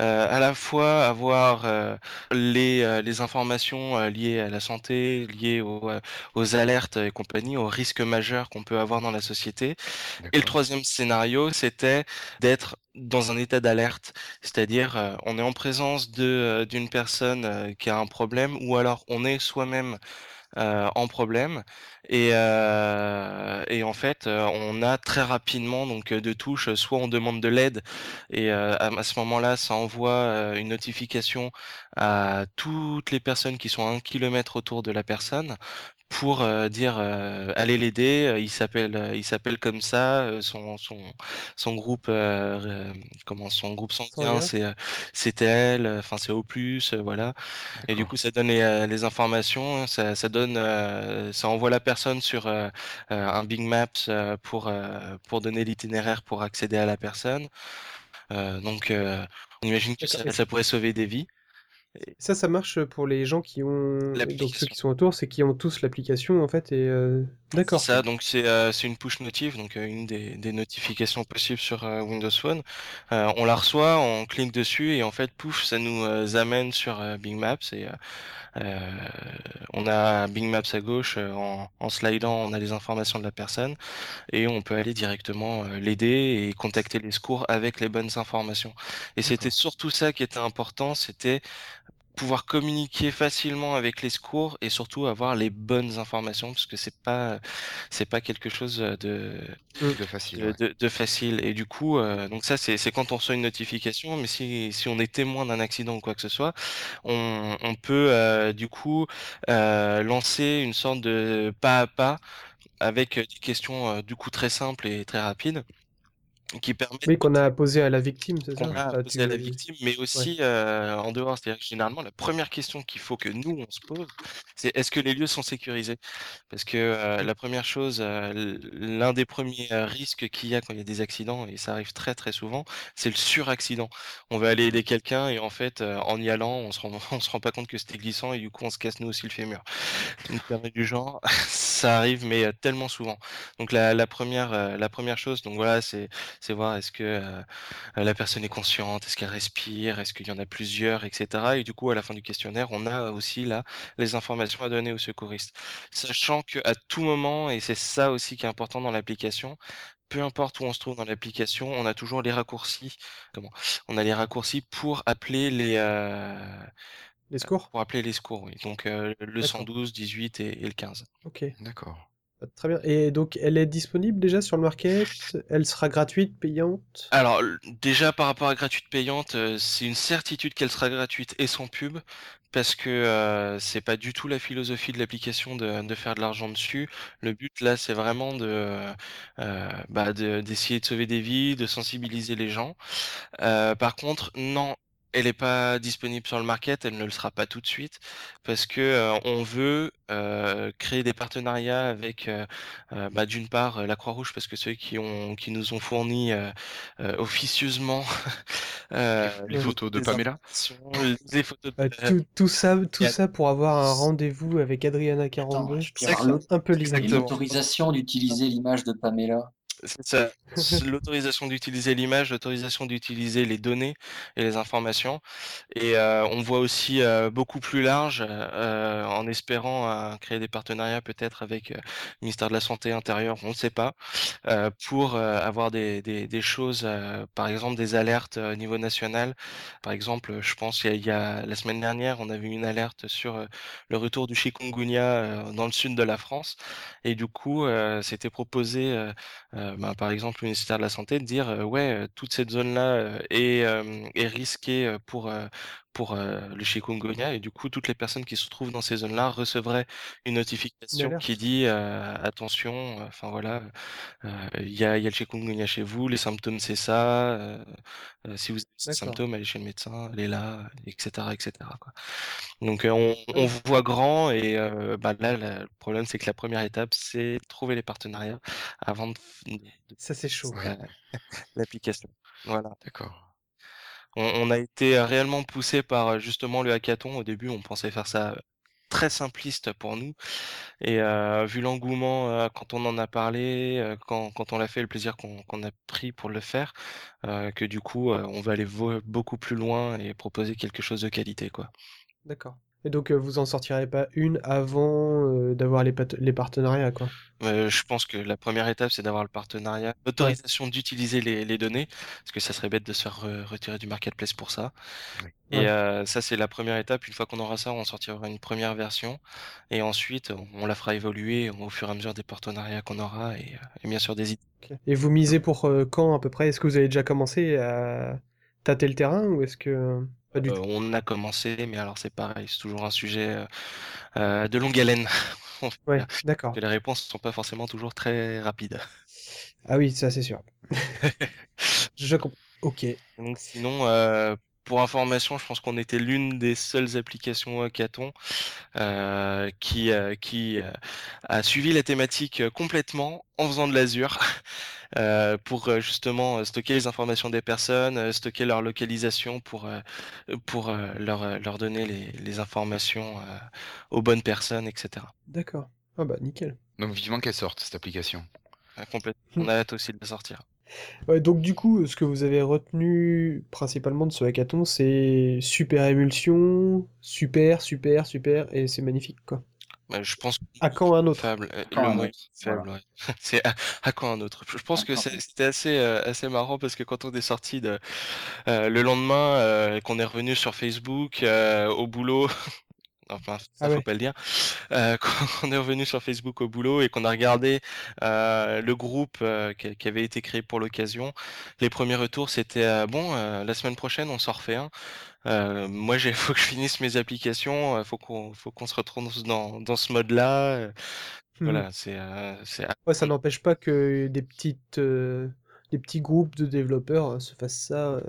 euh, à la fois avoir euh, les, euh, les informations liées à la santé, liées aux, aux alertes et compagnie, aux risques majeurs qu'on peut avoir dans la société. Et le troisième scénario, c'était d'être dans un état d'alerte, c'est-à-dire euh, on est en présence de euh, d'une personne euh, qui a un problème, ou alors on est soi-même en problème et, euh, et en fait euh, on a très rapidement donc euh, de touches soit on demande de l'aide et à, ce moment-là ça envoie une notification à toutes les personnes qui sont à un kilomètre autour de la personne pour euh, dire euh, allez l'aider euh, il s'appelle euh, il s'appelle comme ça euh, son son son groupe comment son groupe sanguin c'est c'est elle enfin c'est euh, voilà et du coup, ça donne les, les informations, ça, ça donne, euh, ça envoie la personne sur un Big Maps pour euh, pour donner l'itinéraire pour accéder à la personne. Euh, donc, euh, on imagine que ça pourrait sauver des vies. Ça, ça marche pour les gens qui ont donc ceux qui sont autour, c'est qui ont tous l'application en fait et euh, d'accord. Ça, donc c'est euh, une push notif, donc euh, une des, des notifications possibles sur euh, Windows Phone. On la reçoit, on clique dessus et en fait, pouf, ça nous amène sur Bing Maps et on a Bing Maps à gauche, en, en slidant, on a les informations de la personne et on peut aller directement l'aider et contacter les secours avec les bonnes informations. Et c'était surtout ça qui était important, c'était pouvoir communiquer facilement avec les secours et surtout avoir les bonnes informations parce que c'est pas c'est pas quelque chose de De facile. de, ouais. de- de facile et du coup euh, donc ça c'est c'est quand on reçoit une notification mais si si on est témoin d'un accident ou quoi que ce soit on on peut euh, du coup euh, lancer une sorte de pas à pas avec des questions euh, du coup très simples et très rapides qui permettent Oui, qu'on a posé à la victime, c'est ça? a Ah, posé à la victime, mais aussi euh, en dehors. C'est-à-dire que généralement, la première question qu'il faut que nous, on se pose, c'est est-ce que les lieux sont sécurisés? Parce que euh, la première chose, euh, l'un des premiers risques qu'il y a quand il y a des accidents, et ça arrive très très souvent, c'est le suraccident. On va aller aider quelqu'un et en fait, en y allant, on se rend, on se rend pas compte que c'était glissant et du coup, on se casse nous aussi le fémur. Du genre, ça arrive, mais tellement souvent. Donc la, la première, la première chose, donc voilà, c'est c'est voir est-ce que euh, la personne est consciente, est-ce qu'elle respire, est-ce qu'il y en a plusieurs, etc. Et du coup, à la fin du questionnaire, on a aussi là les informations à donner aux secouristes. Sachant que à tout moment, et c'est ça aussi qui est important dans l'application, peu importe où on se trouve dans l'application, on a toujours les raccourcis. Comment? On a les raccourcis pour appeler les euh, Les secours? pour appeler les secours, oui. Donc euh, le D'accord. 112, 18 et, et le 15. Ok, D'accord. Très bien. Et donc, elle est disponible déjà sur le market? Elle sera gratuite, payante? Alors, déjà par rapport à gratuite payante, euh, c'est une certitude qu'elle sera gratuite et sans pub, parce que euh, c'est pas du tout la philosophie de l'application de, faire de l'argent dessus. Le but là, c'est vraiment de, euh, bah, de- d'essayer de sauver des vies, de sensibiliser les gens. Euh, par contre, non, elle n'est pas disponible sur le market, elle ne le sera pas tout de suite, parce que euh, on veut euh, créer des partenariats avec, euh, bah, d'une part, la Croix-Rouge, parce que ceux qui ont, qui nous ont fourni euh, euh, officieusement euh, Les photos de Pamela? les photos de Euh, tout, tout ça, tout y a- ça pour avoir un rendez-vous avec Adriana Attends, Carambeu. je peux avoir l'autre- Un peu l'autorisation d'utiliser l'image de Pamela. C'est ça. L'autorisation d'utiliser l'image, l'autorisation d'utiliser les données et les informations. Et euh, on voit aussi euh, beaucoup plus large euh, en espérant créer des partenariats peut-être avec le ministère de la Santé intérieure, on ne sait pas, pour avoir des, des, des choses, par exemple des alertes au niveau national. Par exemple, je pense qu'il y, a- il y a la semaine dernière, on avait une alerte sur le retour du chikungunya dans le sud de la France. Et du coup, c'était proposé euh, ben, par exemple, le ministère de la Santé de dire euh, ouais, euh, toute cette zone-là est, risquée pour, pour euh, le chikungunya et du coup, toutes les personnes qui se trouvent dans ces zones-là recevraient une notification qui dit euh, attention, euh, enfin voilà, euh, il y a, il y a le chikungunya chez vous, les symptômes c'est ça, euh, euh, si vous avez ces symptômes, allez chez le médecin, allez là, etc., etc. quoi. Donc euh, on, on voit grand et euh, bah, là, la- le problème c'est que la première étape c'est trouver les partenariats avant de, de- Ça, c'est chaud. Ouais, l'application. Voilà. d'accord. On, a été euh, réellement poussé par euh, justement le hackathon. Au début, on pensait faire ça très simpliste pour nous. Et euh, vu l'engouement euh, quand on en a parlé, euh, quand, on l'a fait, le plaisir qu'on a pris pour le faire, euh, que du coup, euh, on va aller beaucoup plus loin et proposer quelque chose de qualité. D'accord. Et donc, euh, vous en sortirez pas une avant euh, d'avoir les, partenariats, quoi. Euh, je pense que la première étape, c'est d'avoir le partenariat, l'autorisation d'utiliser les, les données, parce que ça serait bête de se faire re- retirer du marketplace pour ça. Oui. Et Ouais. euh, ça, c'est la première étape. Une fois qu'on aura ça, on sortira une première version. Et ensuite, on, la fera évoluer au fur et à mesure des partenariats qu'on aura et, et bien sûr des idées. Et vous misez pour quand à peu près? Est-ce que vous avez déjà commencé à tâter le terrain ou est-ce que pas du Euh, tout? on a commencé, mais alors c'est pareil, c'est toujours un sujet euh, euh, de longue haleine. Ouais, d'accord. que les réponses ne sont pas forcément toujours très rapides. Ah oui, ça c'est sûr. Je comprends. Ok. Donc sinon, pour information, je pense qu'on était l'une des seules applications hackathon euh, qui, euh, qui euh, a suivi la thématique euh, complètement en faisant de l'Azure euh, pour justement stocker les informations des personnes, stocker leur localisation pour, pour euh, leur, leur donner les, les informations euh, aux bonnes personnes, etc. D'accord. Ah bah nickel. Donc vivement qu'elle sorte, cette application. Euh, complètement. On a hâte aussi de la sortir. Ouais, donc du coup, ce que vous avez retenu principalement de ce hackathon, c'est super émulsion, super, super, super, et c'est magnifique, quoi. Euh, je pense À quand un autre? euh, Quand le mot ouais. C'est à, à quand un autre? Je pense À que c'était assez, euh, assez marrant parce que quand on est sorti de, euh, le lendemain, euh, qu'on est revenu sur Facebook, au boulot, enfin, ça Ah faut ouais. pas le dire, euh, quand on est revenu sur Facebook au boulot et qu'on a regardé euh, le groupe euh, qui, avait été créé pour l'occasion, les premiers retours c'était bon, la semaine prochaine on s'en refait un. Moi, j'ai faut que je finisse mes applications, euh, faut qu'on faut qu'on se retrouve dans, dans ce mode-là. Hmm. Voilà, c'est Ouais, ça n'empêche pas que des petites, des petits groupes de développeurs se fassent ça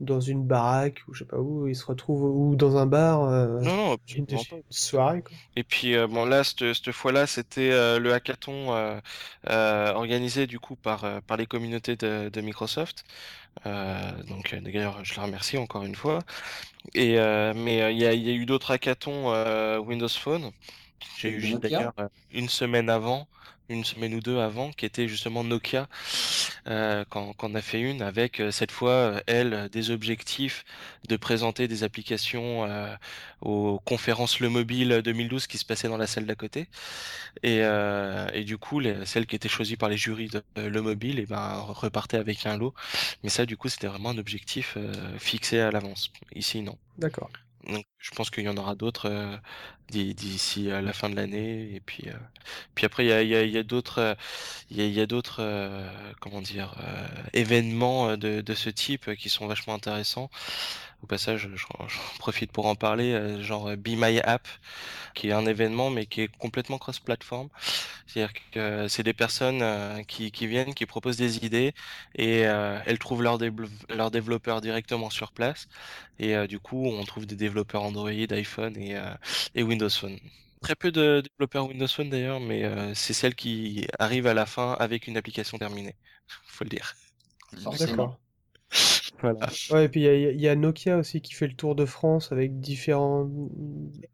dans une baraque ou je sais pas où, ils se retrouvent ou dans un bar euh, non, non, une, absolument pas. une soirée, quoi. Et puis euh, bon là cette, cette fois-là c'était euh, le hackathon euh, euh, organisé du coup par par les communautés de, de Microsoft. Euh, donc d'ailleurs je les remercie encore une fois. Et euh, mais euh, il y a, il y a eu d'autres hackathons euh, Windows Phone. J'ai eu d'ailleurs une semaine avant, une semaine ou deux avant, qui était justement Nokia, euh, quand, on a fait une avec euh, cette fois euh, elle euh, des objectifs de présenter des applications euh, aux conférences Le Mobile 2012 qui se passaient dans la salle d'à côté. Et, euh, et du coup, les, celles qui étaient choisies par les jurys de Le Mobile, et ben, repartaient avec un lot. Mais ça, du coup, c'était vraiment un objectif fixé à l'avance. Ici, non. D'accord. Donc, je pense qu'il y en aura d'autres euh, d'i- d'ici à la fin de l'année. Et puis, euh, puis après, il y a, d'autres, euh, il y a, d'autres, euh, comment dire, euh, événements euh, de, de ce type euh, qui sont vachement intéressants. Au passage, je- j'en profite pour en parler, euh, genre euh, Be My App, qui est un événement, mais qui est complètement cross-platform. C'est-à-dire que c'est des personnes euh, qui, qui viennent, qui proposent des idées, et euh, elles trouvent leurs développeurs directement sur place. Et euh, du coup, on trouve des développeurs Android, iPhone et, euh, et Windows Phone. Très peu de développeurs Windows Phone d'ailleurs, mais euh, c'est celles qui arrivent à la fin avec une application terminée. Faut le dire. D'accord. Voilà. Ouais, et puis il y a, il y a Nokia aussi qui fait le tour de France avec différents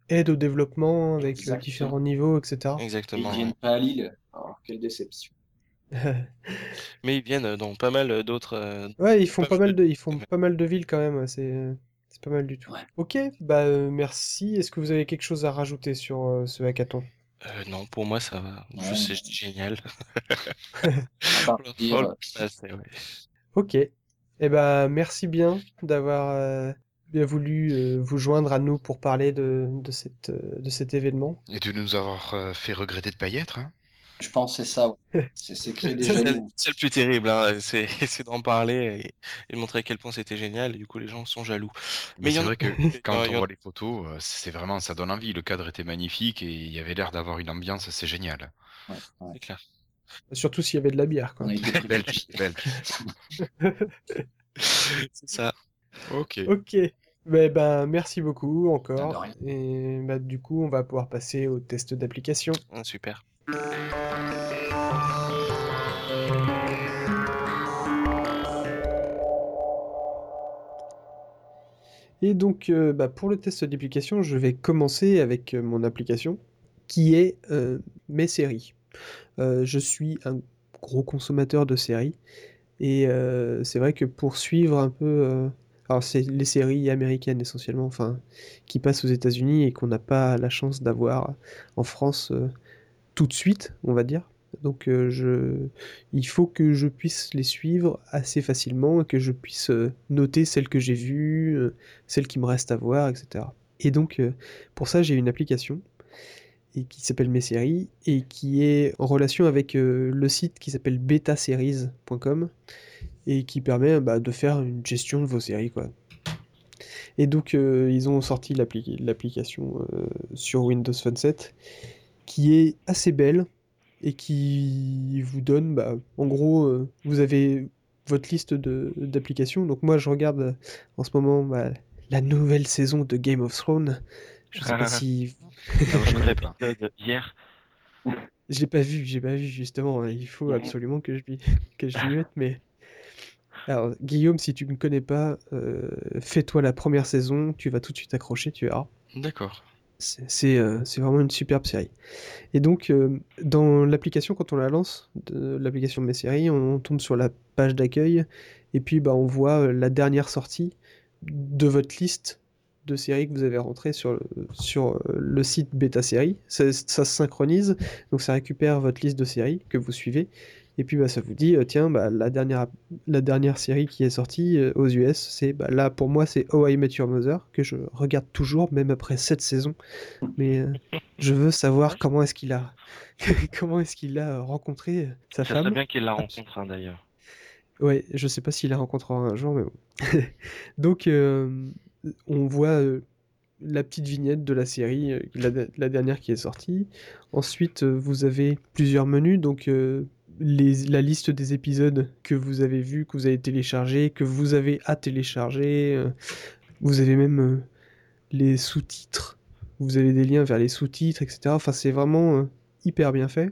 aides au développement, avec euh, Exactement. différents niveaux, etc. Et ils Exactement. viennent pas à Lille. Alors, quelle déception. Mais ils viennent dans pas mal d'autres. euh, Ouais, ils font pas pas mal de- de, ils font pas mal de villes quand même. C'est, c'est pas mal du tout. Ouais. Ok, bah euh, merci. Est-ce que vous avez quelque chose à rajouter sur euh, ce hackathon? Euh, non, pour moi, ça va. Ouais. Juste, c'est génial. Dire, Oh, passé, ouais. Ok. Eh ben, merci bien d'avoir euh, bien voulu euh, vous joindre à nous pour parler de, de, cette, euh, de cet événement. Et de nous avoir euh, fait regretter de pas y être. Hein. je pense que c'est ça. ouais. C'est c'est créer des C'est jaloux. c'est le plus terrible, hein. C'est c'est d'en parler et, et de montrer à quel point c'était génial. Et du coup, les gens sont jaloux. Mais il y c'est en a- vrai que quand on voit les photos, c'est vraiment, ça donne envie. Le cadre était magnifique et il y avait l'air d'avoir une ambiance, c'est génial. Ouais, ouais. C'est clair. Surtout s'il y avait de la bière, quoi. Belge, belge. C'est ça. Ok. Ok. Mais ben, merci beaucoup de encore. rien. Et bah, du coup, on va pouvoir passer au test d'application. Ah, super. Et donc, euh, bah, pour le test d'application, je vais commencer avec euh, mon application qui est euh, mes séries. Euh, je suis un gros consommateur de séries et euh, c'est vrai que pour suivre un peu, euh, alors c'est les séries américaines essentiellement, enfin, qui passent aux États-Unis et qu'on n'a pas la chance d'avoir en France tout de suite, on va dire. Donc, il faut que je puisse les suivre assez facilement et que je puisse noter celles que j'ai vues, celles qui me restent à voir, etc. Et donc, pour ça, j'ai une application et qui s'appelle Mes séries et qui est en relation avec euh, le site qui s'appelle betaseries.com et qui permet bah, de faire une gestion de vos séries, quoi. Et donc, euh, ils ont sorti l'appli- l'application euh, sur Windows Phone 7 qui est assez belle et qui vous donne, bah, en gros, vous avez votre liste d'applications. Donc moi, je regarde en ce moment bah, la nouvelle saison de Game of Thrones. Je sais pas si... Hier, Je l'ai pas vu, j'ai pas vu justement. hein. Il faut absolument que je lui que je lui mette. Mais alors Guillaume, si tu ne connais pas, euh, fais-toi la première saison. Tu vas tout de suite accrocher, tu verras. d'accord. C'est c'est, euh, vraiment une superbe série. Et donc, euh, dans l'application, quand on la lance, l'application de mes séries, on tombe sur la page d'accueil et puis bah, on voit euh, la dernière sortie de votre liste de séries que vous avez rentrées sur le, sur euh, le site Beta Série. Ça, ça se synchronise, donc ça récupère votre liste de séries que vous suivez. Et puis bah, ça vous dit, euh, tiens, bah, la, dernière, la dernière série qui est sortie euh, aux US, c'est bah, là pour moi c'est How I Met Your Mother, que je regarde toujours, même après cette saison. Mais euh, je veux savoir comment est-ce qu'il a, comment est-ce qu'il a rencontré sa Ça femme. bien qu'il la rencontre hein, d'ailleurs. Ouais, je sais pas s'il la rencontrera un jour, mais bon. Donc, euh, on voit euh, la petite vignette de la série, euh, la, dernière qui est sortie. Ensuite, euh, vous avez plusieurs menus, donc la liste des épisodes que vous avez vus, que vous avez téléchargés, que vous avez à télécharger. vous avez même les sous-titres. Vous avez des liens vers les sous-titres, etc. Enfin, c'est vraiment hyper bien fait.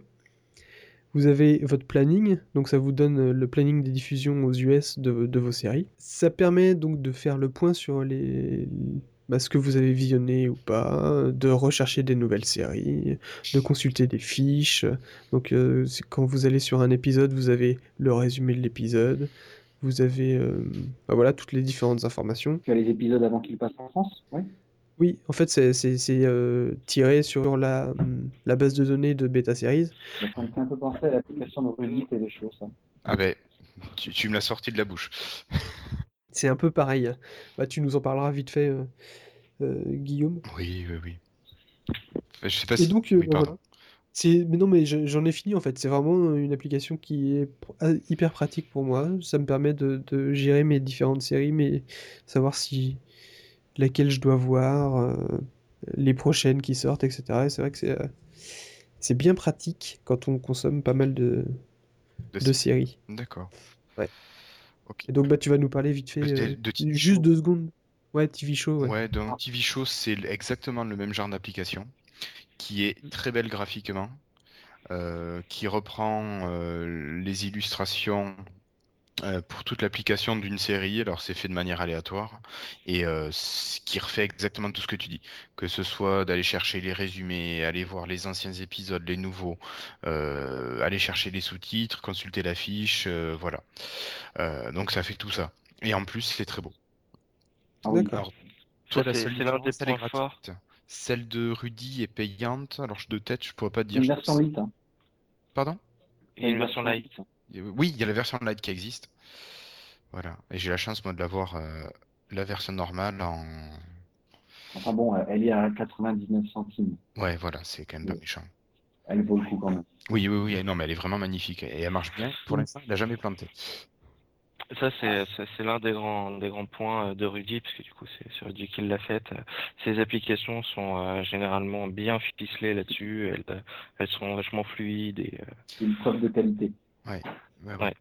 Vous avez votre planning, donc ça vous donne euh, le planning des diffusions aux US de, vos séries. Ça permet donc de faire le point sur les, bah, ce que vous avez visionné ou pas, de rechercher des nouvelles séries, de consulter des fiches. Donc euh, quand vous allez sur un épisode, vous avez le résumé de l'épisode, vous avez euh, bah, voilà toutes les différentes informations. Tu as les épisodes avant qu'ils passent en France. Oui, en fait c'est euh, tiré sur la, hum, la base de données de Beta Series. Ça me fait un peu penser à l'application de Reddit et des choses. ça. Ah ben, tu, tu me l'as sorti de la bouche. C'est un peu pareil. Bah, tu nous en parleras vite fait, euh, euh, Guillaume. Oui, oui, oui. Je sais pas Et si. donc, euh, oui, pardon. voilà. C'est, mais non, mais je- j'en ai fini en fait. C'est vraiment une application qui est pr- ah, hyper pratique pour moi. Ça me permet de, de gérer mes différentes séries, mais savoir si laquelle je dois voir, euh, les prochaines qui sortent, etc. Et c'est vrai que c'est euh, c'est bien pratique quand on consomme pas mal de, De de séries. D'accord. Ouais. Ok. Et donc, bah, tu vas nous parler vite fait, De- euh, de juste show. deux secondes. Ouais, TV show, ouais. Ouais, donc TV Show, c'est exactement le même genre d'application, qui est très belle graphiquement, euh, qui reprend euh, les illustrations euh, pour toute l'application d'une série. Alors c'est fait de manière aléatoire et euh, ce qui refait exactement tout ce que tu dis, que ce soit d'aller chercher les résumés, aller voir les anciens épisodes, les nouveaux, euh, aller chercher les sous-titres, consulter l'affiche, euh, voilà. Euh, donc ça fait tout ça. Et en plus c'est très beau. Ah. D'accord. Toi, Ça, la seule l'un des points forts. Celle de Rudy est payante. Alors je de tête, je pourrais pas te dire. Une version pense- 8. Hein. Pardon? Il y a une version light. Oui, il y a la version light qui existe. Voilà. Et j'ai la chance moi de l'avoir euh, la version normale en. Enfin bon, elle est à 99 centimes. Ouais, voilà, c'est quand même pas méchant. Elle vaut le coup quand même. Oui, oui, oui, non, mais elle est vraiment magnifique et elle marche bien. Pour l'instant, il n'a jamais planté. Ça, c'est l'un des grands, des grands points euh, de Rudy, parce que du coup, c'est Rudy qui l'a fait. Euh, Ces applications sont euh, généralement bien ficelées là-dessus. Elles, elles sont vachement fluides. Et, euh, C'est une preuve de qualité. Ouais, ouais, Ouais.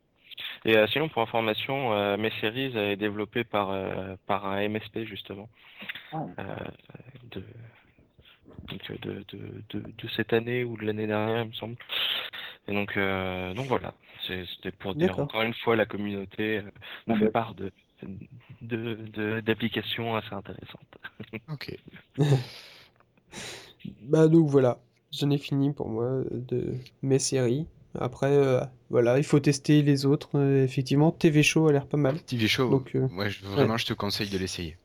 et euh, sinon, pour information, euh, mes séries est développé par, euh, par un MSP, justement, Ah. euh, de, donc, de, de, de, de cette année ou de l'année dernière, il me semble. Et donc, euh, donc voilà, c'était pour dire encore une fois, la communauté euh, nous Ah fait bah. part de de- de- d'applications assez intéressantes. Ok. Bah donc voilà, j'en ai fini pour moi de mes séries. Après, euh, voilà, il faut tester les autres. Euh, effectivement, TV Show a l'air pas mal. TV Show, Donc, euh, ouais, je- vraiment, je te conseille de l'essayer.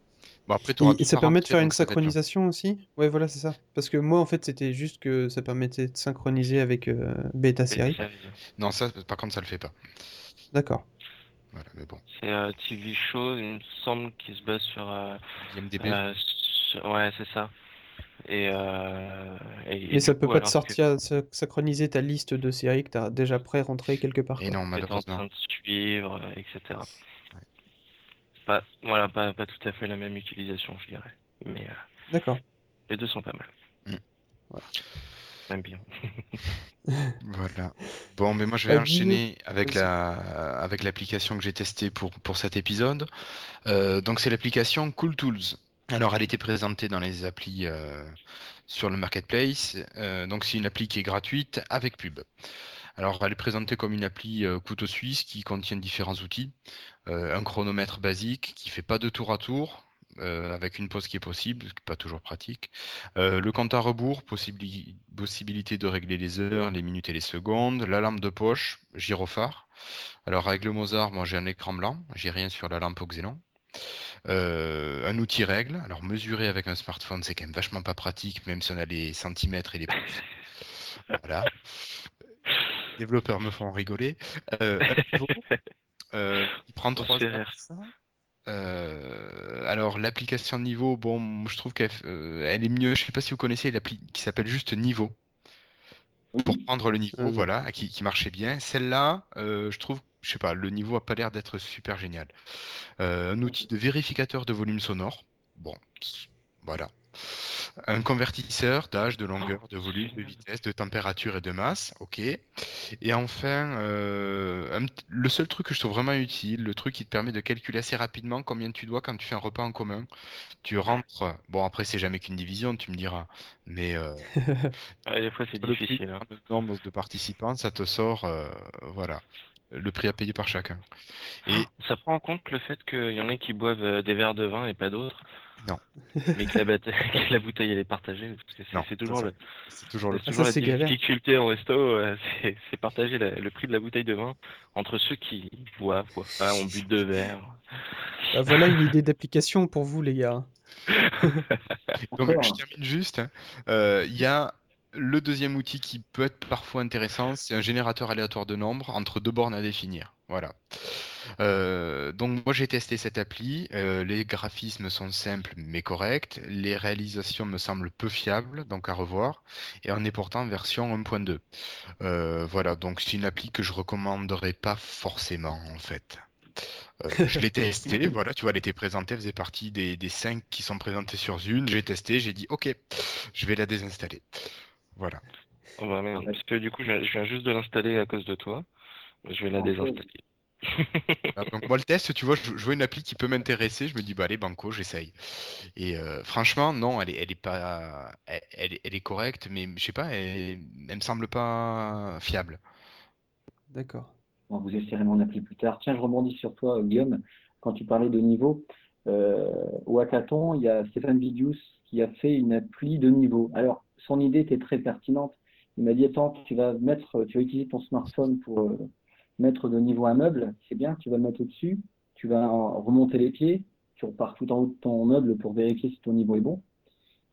Bon, après, Et, et ça permet de faire une synchronisation aussi? Ouais, voilà, c'est ça. Parce que moi, en fait, c'était juste que ça permettait de synchroniser avec euh, Beta Série. Non, ça, par contre, ça le fait pas. D'accord. Voilà, mais bon. C'est euh, TV Show, il me semble, qui se base sur. euh, IMDb. euh, sur- ouais, c'est ça. Et, euh, et- ça du peut coup, pas te que sortir, sy- synchroniser ta liste de séries que tu as déjà pré-rentrées quelque part, Et quoi. non, t'es en malheureusement. train de suivre, etc. Pas, voilà, pas, pas tout à fait la même utilisation, je dirais. Mais euh, D'accord. les deux sont pas mal. Mm. Voilà. Même bien. Voilà. Bon, mais moi je vais enchaîner avec la avec l'application que j'ai testée pour pour cet épisode. Euh, donc c'est l'application Cool Tools. Alors elle était présentée dans les applis euh, sur le marketplace. Euh, donc c'est une appli qui est gratuite avec pub. Alors elle est présentée comme une appli euh, couteau suisse qui contient différents outils. Un chronomètre basique qui fait pas de tour à tour. avec une pause qui est possible, ce qui n'est pas toujours pratique. Le compte à rebours, possibili- possibilité de régler les heures, les minutes et les secondes. La lampe de poche, gyrophare. Alors avec le Mozart, moi j'ai un écran blanc, j'ai rien sur la lampe au xénon. Euh, un outil règle. Alors mesurer avec un smartphone, c'est quand même vachement pas pratique, même si on a les centimètres et les pouces. Voilà. Les développeurs me font rigoler. Euh, euh, il prend trois. Euh, alors l'application Niveau, bon, je trouve qu'elle elle est mieux. Je sais pas si vous connaissez l'appli qui s'appelle juste Niveau pour prendre le niveau, voilà, qui, qui marchait bien. Celle-là, je trouve, je sais pas, le niveau a pas l'air d'être super génial. Euh, un outil de vérificateur de volume sonore, bon, voilà. Un convertisseur d'âge, de longueur, de volume, de vitesse, de température et de masse, ok. Et enfin, euh, un le seul truc que je trouve vraiment utile, le truc qui te permet de calculer assez rapidement combien tu dois quand tu fais un repas en commun. Tu rentres, bon après c'est jamais qu'une division, tu me diras, mais euh, Ouais, des fois, c'est difficile. hein. nombre de participants, ça te sort, euh, voilà, le prix à payer par chacun. Et Ça prend en compte le fait qu'il y en a qui boivent euh, des verres de vin et pas d'autres. Non. Mais que la, bata- que la bouteille elle est partagée. C'est- Non, c'est toujours, le, c'est toujours le c'est Ah, toujours ça, la galère. difficulté en resto, euh, c'est partager la- le prix de la bouteille de vin entre ceux qui boivent, quoi. Ah, on but deux verres. Bah, voilà une idée d'application pour vous, les gars. Donc, je termine juste. hein. Euh, Il y a le deuxième outil qui peut être parfois intéressant, c'est un générateur aléatoire de nombres entre deux bornes à définir. Voilà. Euh, donc moi j'ai testé cette appli. Euh, les graphismes sont simples mais corrects. Les réalisations me semblent peu fiables, donc à revoir. Et on est pourtant en version 1.2. Euh, voilà, donc c'est une appli que je recommanderais pas forcément en fait. Je l'ai testé, voilà, tu vois, elle était présentée, elle faisait partie des, des cinq qui sont présentés sur Zune. J'ai testé, j'ai dit ok, je vais la désinstaller. Voilà. Oh, bah, merde. Parce que du coup, je viens, juste de l'installer à cause de toi. Je vais la Ok. désinstaller. Ah, Donc moi le test, tu vois, je, je vois une appli qui peut m'intéresser, je me dis bah allez banco, j'essaye. Et euh, franchement, non, elle est, elle est pas, elle, elle est- elle est correcte, mais je sais pas, elle, elle me semble pas fiable. D'accord. vous essayerez mon appli plus tard. Tiens, je rebondis sur toi, Guillaume, quand tu parlais de niveau. Euh, au hackathon, il y a Stéphane Vidius qui a fait une appli de niveau. Alors, son idée était très pertinente. Il m'a dit, attends, tu vas mettre, tu vas utiliser ton smartphone pour euh, mettre de niveau un meuble. C'est bien, tu vas le mettre au-dessus. Tu vas remonter les pieds. Tu repars tout en haut de ton meuble pour vérifier si ton niveau est bon.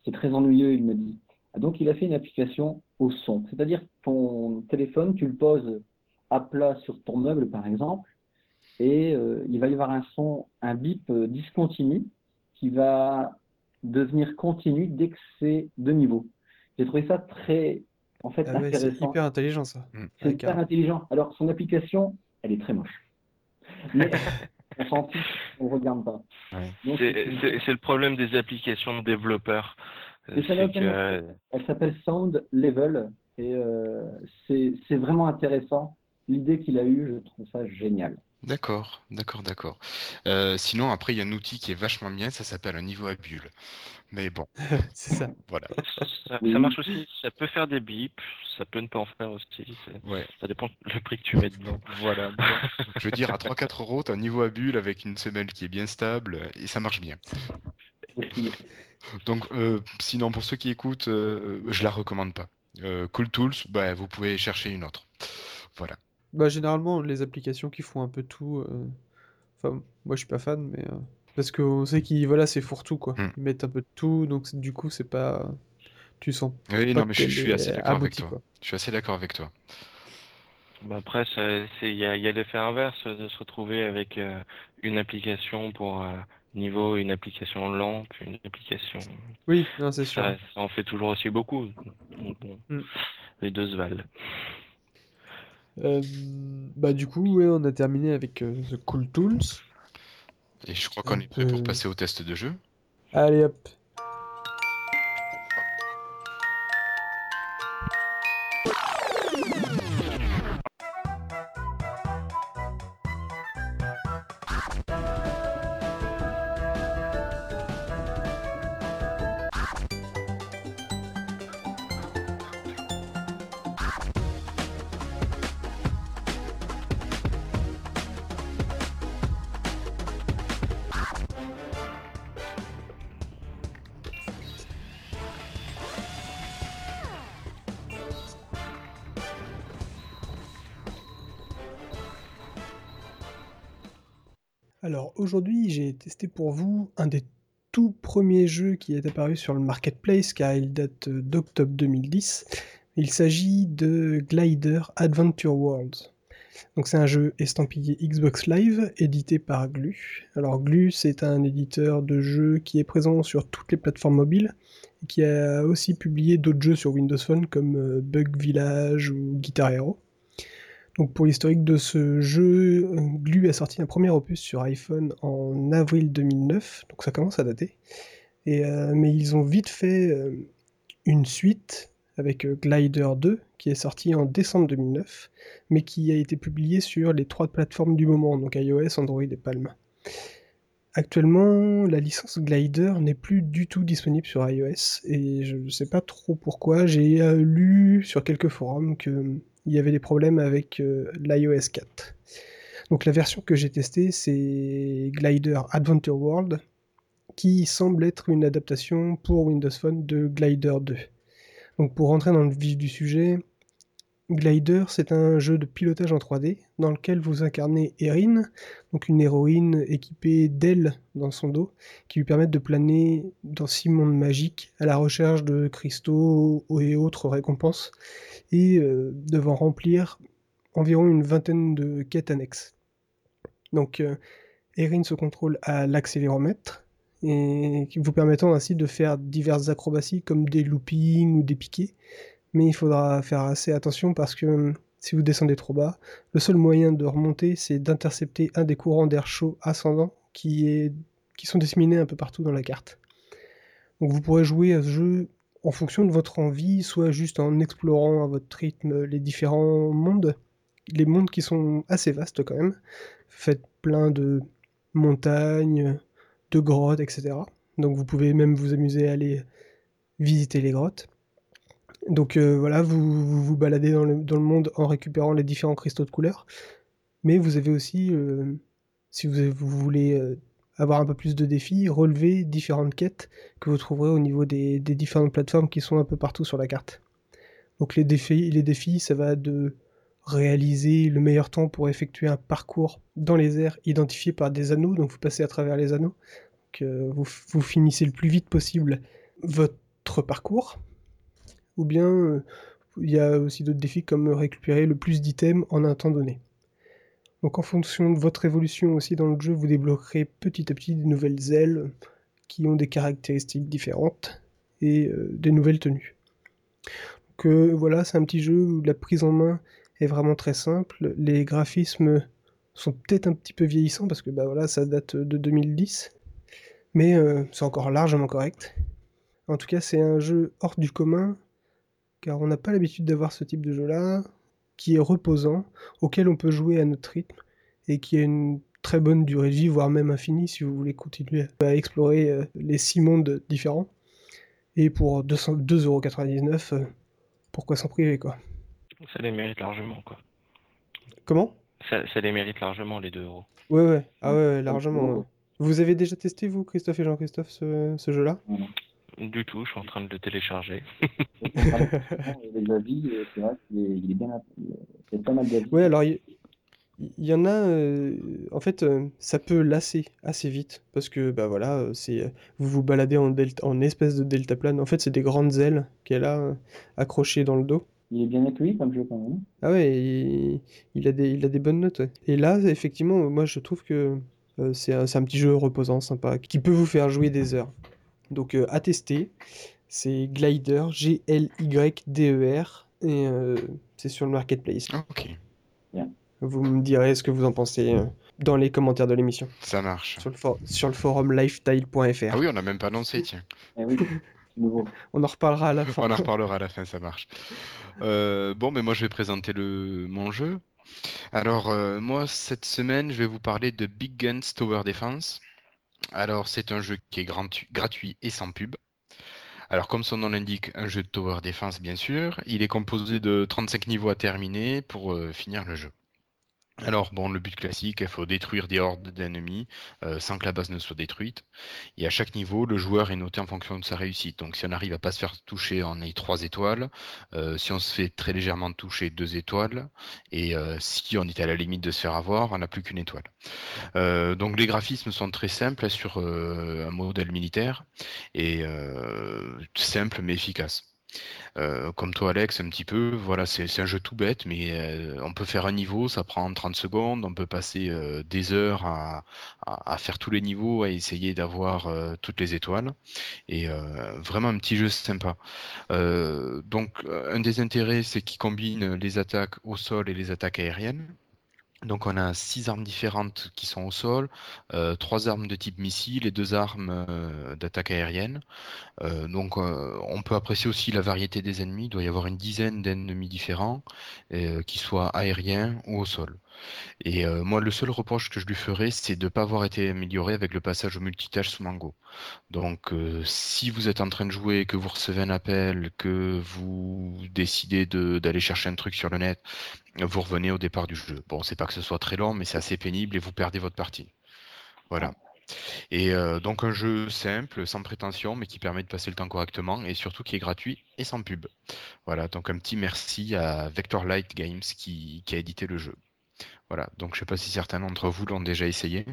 C'est très ennuyeux, il me dit. Ah, donc, il a fait une application au son. C'est-à-dire, ton téléphone, tu le poses à plat sur ton meuble, par exemple, et euh, il va y avoir un son, un bip euh, discontinu qui va devenir continu dès que c'est de niveau. J'ai trouvé ça très, en fait, ah intéressant. c'est hyper intelligent ça. Mm. C'est hyper intelligent. Alors, son application, elle est très moche. Mais on s'en fiche, on ne regarde pas. Ouais. C'est c'est- c'est le problème des applications de développeurs. Va que Elle s'appelle Sound Level et euh, c'est c'est vraiment intéressant. L'idée qu'il a eue, je trouve ça génial. D'accord, d'accord, d'accord. Euh, sinon, après, il y a un outil qui est vachement bien, ça s'appelle un niveau à bulle. Mais bon, c'est ça. voilà. ça, marche aussi, ça peut faire des bips, ça peut ne pas en faire aussi. Ouais, Ça dépend le prix que tu mets dedans. voilà. Je veux dire, à 3-4 euros, t'as un niveau à bulle avec une semelle qui est bien stable et ça marche bien. Donc, euh, sinon, pour ceux qui écoutent, euh, je la recommande pas. Euh, cool Tools, bah, vous pouvez chercher une autre. Voilà. Bah, généralement, les applications qui font un peu tout. euh, Enfin, moi je suis pas fan, mais. euh, Parce qu'on sait qu'ils. Voilà, c'est fourre-tout quoi. Hmm. Ils mettent un peu de tout, donc c'est- du coup, c'est pas. Tu sens Oui, pas non, mais je, qu'elle je suis assez d'accord avec aboutie, toi. quoi. Je suis assez d'accord avec toi. Bah après, ça- c'est- il y a, il y a l'effet inverse de se retrouver avec euh, une application pour euh, niveau, une application lampe, une application. Oui, non, c'est sûr. Ça, ça en fait toujours aussi beaucoup. Donc, bon, Mm. Les deux se valent. Euh, bah, du coup, ouais, on a terminé avec euh, The Cool Tools. Et je crois qu'on est prêt pour passer au test de jeu. Allez hop. Alors aujourd'hui, j'ai testé pour vous un des tout premiers jeux qui est apparu sur le marketplace car il date euh, d'octobre 2010. Il s'agit de Glider Adventure Worlds. Donc c'est un jeu estampillé Xbox Live édité par Glu. Alors Glu c'est un éditeur de jeux qui est présent sur toutes les plateformes mobiles et qui a aussi publié d'autres jeux sur Windows Phone comme euh, Bug Village ou Guitar Hero. Donc pour l'historique de ce jeu, euh, Glu a sorti un premier opus sur iPhone en avril 2009, donc ça commence à dater. Euh, mais ils ont vite fait euh, une suite avec Glider 2 qui est sorti en décembre 2009, mais qui a été publié sur les trois plateformes du moment, donc iOS, Android et Palm. Actuellement, la licence Glider n'est plus du tout disponible sur iOS et je ne sais pas trop pourquoi. J'ai lu sur quelques forums que il y avait des problèmes avec euh, l'iOS 4. Donc la version que j'ai testée, c'est Glider Adventure World, qui semble être une adaptation pour Windows Phone de Glider 2. Donc pour rentrer dans le vif du sujet, Glider, c'est un jeu de pilotage en 3D dans lequel vous incarnez Erin, donc une héroïne équipée d'ailes dans son dos, qui lui permettent de planer dans six mondes magiques à la recherche de cristaux et autres récompenses, et euh, devant remplir environ une vingtaine de quêtes annexes. Donc euh, Erin se contrôle à l'accéléromètre, et vous permettant ainsi de faire diverses acrobaties comme des loopings ou des piquets, mais il faudra faire assez attention parce que euh, si vous descendez trop bas, le seul moyen de remonter, c'est d'intercepter un des courants d'air chaud ascendant qui sont disséminés un peu partout dans la carte. Donc vous pourrez jouer à ce jeu en fonction de votre envie, soit juste en explorant à votre rythme les différents mondes, les mondes qui sont assez vastes quand même. Faites plein de montagnes, de grottes, etc. Donc vous pouvez même vous amuser à aller visiter les grottes. Donc euh, voilà, vous, vous baladez dans le, monde en récupérant les différents cristaux de couleur. Mais vous avez aussi, euh, si vous, voulez euh, avoir un peu plus de défis, relever différentes quêtes que vous trouverez au niveau des, différentes plateformes qui sont un peu partout sur la carte. Donc les défis, les défis, ça va de réaliser le meilleur temps pour effectuer un parcours dans les airs identifié par des anneaux, donc vous passez à travers les anneaux, vous finissez le plus vite possible votre parcours, ou bien euh, il y a aussi d'autres défis comme récupérer le plus d'items en un temps donné. Donc en fonction de votre évolution aussi dans le jeu, vous débloquerez petit à petit des nouvelles ailes qui ont des caractéristiques différentes et euh, des nouvelles tenues. Donc euh, voilà, c'est un petit jeu où la prise en main est vraiment très simple. Les graphismes sont peut-être un petit peu vieillissants parce que bah voilà, ça date de 2010, mais c'est encore largement correct. En tout cas, c'est un jeu hors du commun car on n'a pas l'habitude d'avoir ce type de jeu-là, qui est reposant, auquel on peut jouer à notre rythme, et qui a une très bonne durée de vie, voire même infinie, si vous voulez continuer à explorer euh, les six mondes différents. Et pour 2,99€, euh, pourquoi s'en priver, quoi? Ça les mérite largement, quoi. Comment? Ça, ça, les mérite largement, les 2 euros. Ouais, ouais, ah ouais, largement. Ouais. Vous avez déjà testé, vous, Christophe et Jean-Christophe, ce, ce jeu-là? Du tout, je suis en train de le télécharger. les avis, c'est vrai qu'il est, bien. Il y a pas mal d'avis. Ouais, alors il y, y, en a. Euh, en fait, euh, ça peut lasser assez vite parce que bah voilà, c'est vous vous baladez en delta, en espèce de deltaplane. En fait, c'est des grandes ailes qu'elle a euh, accrochées dans le dos. Il est bien accueilli comme jeu quand même. Ah ouais, il, il a des, il a des bonnes notes. Ouais. Et là, effectivement, moi je trouve que euh, c'est un, un petit jeu reposant, sympa, qui peut vous faire jouer des heures. Donc euh, à tester, c'est Glider, G-L-Y-D-E-R, et euh, c'est sur le marketplace. Ah, ok. Bien. Vous me direz ce que vous en pensez euh, dans les commentaires de l'émission. Ça marche. Sur le, for sur le forum lifetile.fr. Ah oui, on n'a même pas annoncé, tiens. Eh oui. On en reparlera à la fin. on en reparlera à la fin, ça marche. Euh, bon, mais moi je vais présenter le... mon jeu. Alors, euh, moi cette semaine, je vais vous parler de Big Guns Tower Defense. Alors, c'est un jeu qui est gratuit et sans pub. Alors, comme son nom l'indique, un jeu de tower defense, bien sûr. Il est composé de 35 niveaux à terminer pour euh, finir le jeu. Alors, bon, le but classique, il faut détruire des hordes d'ennemis euh, sans que la base ne soit détruite. Et à chaque niveau, le joueur est noté en fonction de sa réussite. Donc, si on arrive à pas se faire toucher, on est 3 étoiles. Euh, si on se fait très légèrement toucher, 2 étoiles. Et euh, si on est à la limite de se faire avoir, on n'a plus qu'une étoile. Donc, les graphismes sont très simples sur un modèle militaire. Et simple mais efficace. Euh, comme toi Alex un petit peu, voilà c'est un jeu tout bête mais euh, on peut faire un niveau, ça prend 30 secondes, on peut passer euh, des heures à, à, faire tous les niveaux, à essayer d'avoir toutes les étoiles et vraiment un petit jeu sympa. donc un des intérêts c'est qu'il combine les attaques au sol et les attaques aériennes. Donc on a six armes différentes qui sont au sol, euh, trois armes de type missile et deux armes euh, d'attaque aérienne. Euh, donc on peut apprécier aussi la variété des ennemis. Il doit y avoir une dizaine d'ennemis différents, qui soient aériens ou au sol. Et moi, le seul reproche que je lui ferais, c'est de ne pas avoir été amélioré avec le passage au multitâche sous Mango. Donc, si vous êtes en train de jouer, que vous recevez un appel, que vous décidez d'aller chercher un truc sur le net, vous revenez au départ du jeu. Bon, c'est pas que ce soit très long, mais c'est assez pénible et vous perdez votre partie. Voilà. Et euh, donc un jeu simple, sans prétention, mais qui permet de passer le temps correctement et surtout qui est gratuit et sans pub. Voilà, donc un petit merci à Vector Light Games qui, qui a édité le jeu. Voilà, donc je ne sais pas si certains d'entre vous l'ont déjà essayé.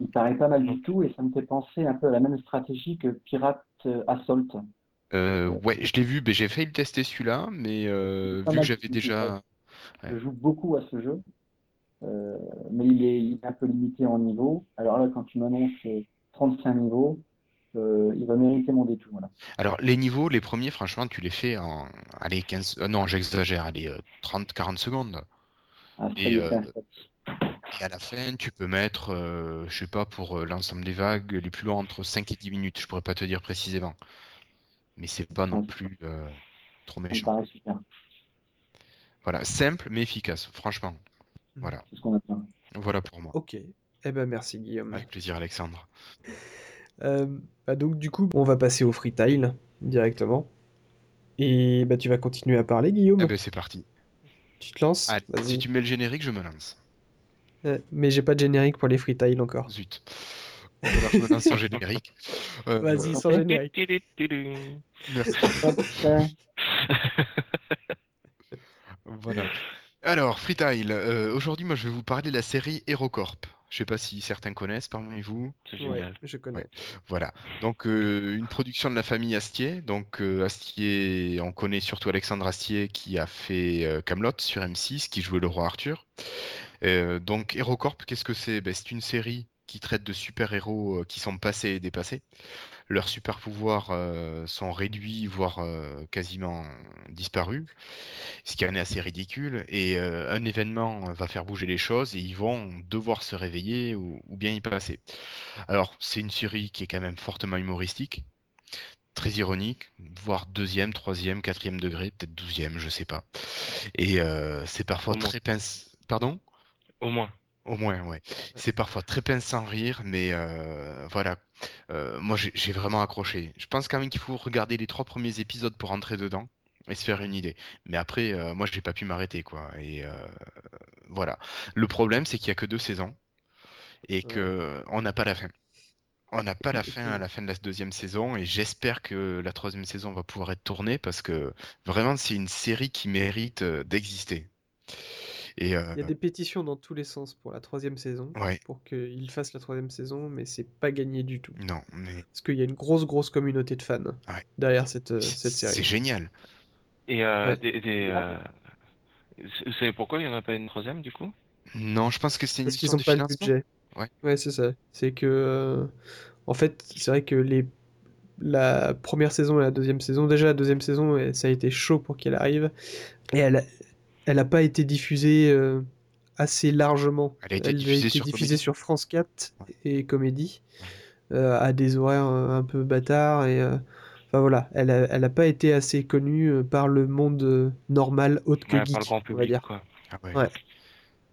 Il paraît pas mal du tout et ça me fait penser un peu à la même stratégie que Pirate Assault. Euh, ouais, je l'ai vu, mais j'ai failli le tester celui-là, mais euh, vu que j'avais déjà. Ouais. Je joue beaucoup à ce jeu, euh, mais il est, il est, un peu limité en niveau. Alors là, quand tu m'annonces 35 niveaux, euh, il va mériter mon détour. Voilà. Alors les niveaux, les premiers, franchement, tu les fais en allez, 15... Euh, non, j'exagère, allez, 30-40 secondes. Ah, et, euh, et, à la fin, tu peux mettre, euh, je sais pas, pour l'ensemble des vagues, les plus longs entre 5 et 10 minutes. Je pourrais pas te dire précisément. Mais c'est pas non plus euh, trop méchant. Voilà, simple mais efficace, franchement. Voilà. C'est ce qu'on attend. Voilà pour moi. Ok. Eh ben merci Guillaume. Avec plaisir Alexandre. Euh, bah donc du coup, on va passer au freetile directement. Et bah tu vas continuer à parler Guillaume. Eh ben c'est parti. Tu te lances Allez, Si tu mets le générique, je me lance. Ouais, mais j'ai pas de générique pour les freetiles encore. Zut. Je me lance sans générique. Euh, Vas-y, sans générique. Merci. Voilà. Alors, Freetile, euh, aujourd'hui, moi, je vais vous parler de la série HeroCorp. Je sais pas si certains connaissent parmi vous. C'est Ouais, génial. je connais. Voilà. Donc, euh, une production de la famille Astier. Donc, euh, Astier, on connaît surtout Alexandre Astier qui a fait euh, Camelot sur M6, qui jouait le roi Arthur. Euh, donc, HeroCorp, qu'est-ce que c'est? Ben, C'est une série qui traite de super-héros euh, qui sont passés et dépassés. Leurs super-pouvoirs euh, sont réduits, voire euh, quasiment disparus, ce qui en est assez ridicule. Et euh, un événement va faire bouger les choses et ils vont devoir se réveiller ou, ou bien y passer. Alors, c'est une série qui est quand même fortement humoristique, très ironique, voire deuxième, troisième, quatrième degré, peut-être douzième, je sais pas. Et c'est parfois très pince. Pardon? Au moins. Au moins, ouais. C'est parfois très pince sans rire, mais euh, voilà. Euh, moi, j'ai j'ai vraiment accroché. Je pense quand même qu'il faut regarder les trois premiers épisodes pour rentrer dedans et se faire une idée. Mais après, euh, moi, j'ai pas pu m'arrêter, quoi. Et euh, voilà. Le problème, c'est qu'il y a que deux saisons et que on n'a pas la fin. On n'a pas la fin à la fin de la deuxième saison et j'espère que la troisième saison va pouvoir être tournée parce que vraiment, c'est une série qui mérite euh, d'exister. Et euh, Il y a des pétitions dans tous les sens pour la troisième saison, ouais, pour qu'ils fassent la troisième saison, mais c'est pas gagné du tout. non, mais Parce qu'il y a une grosse, grosse communauté de fans Ouais. derrière cette, euh, cette série. c'est génial. Et euh, Ouais. des, des, euh, vous savez pourquoi il n'y en a pas une troisième du coup? Non, je pense que c'est une Parce qu'ils histoire n'ont de pas le budget. Ouais. Ouais, c'est ça. C'est que, euh, en fait, c'est vrai que les... la première saison et la deuxième saison, déjà la deuxième saison, ça a été chaud pour qu'elle arrive. Et elle elle a pas été diffusée euh, assez largement. Elle a été Elle diffusée sur diffusée Comédie. sur France 4 Ouais. et Comédie, euh, à des horaires euh, un peu bâtards. Et, euh, enfin voilà, elle a, elle a pas été assez connue par le monde normal, autre que Ouais, geek, Par le grand on va public dire. quoi. Ah ouais.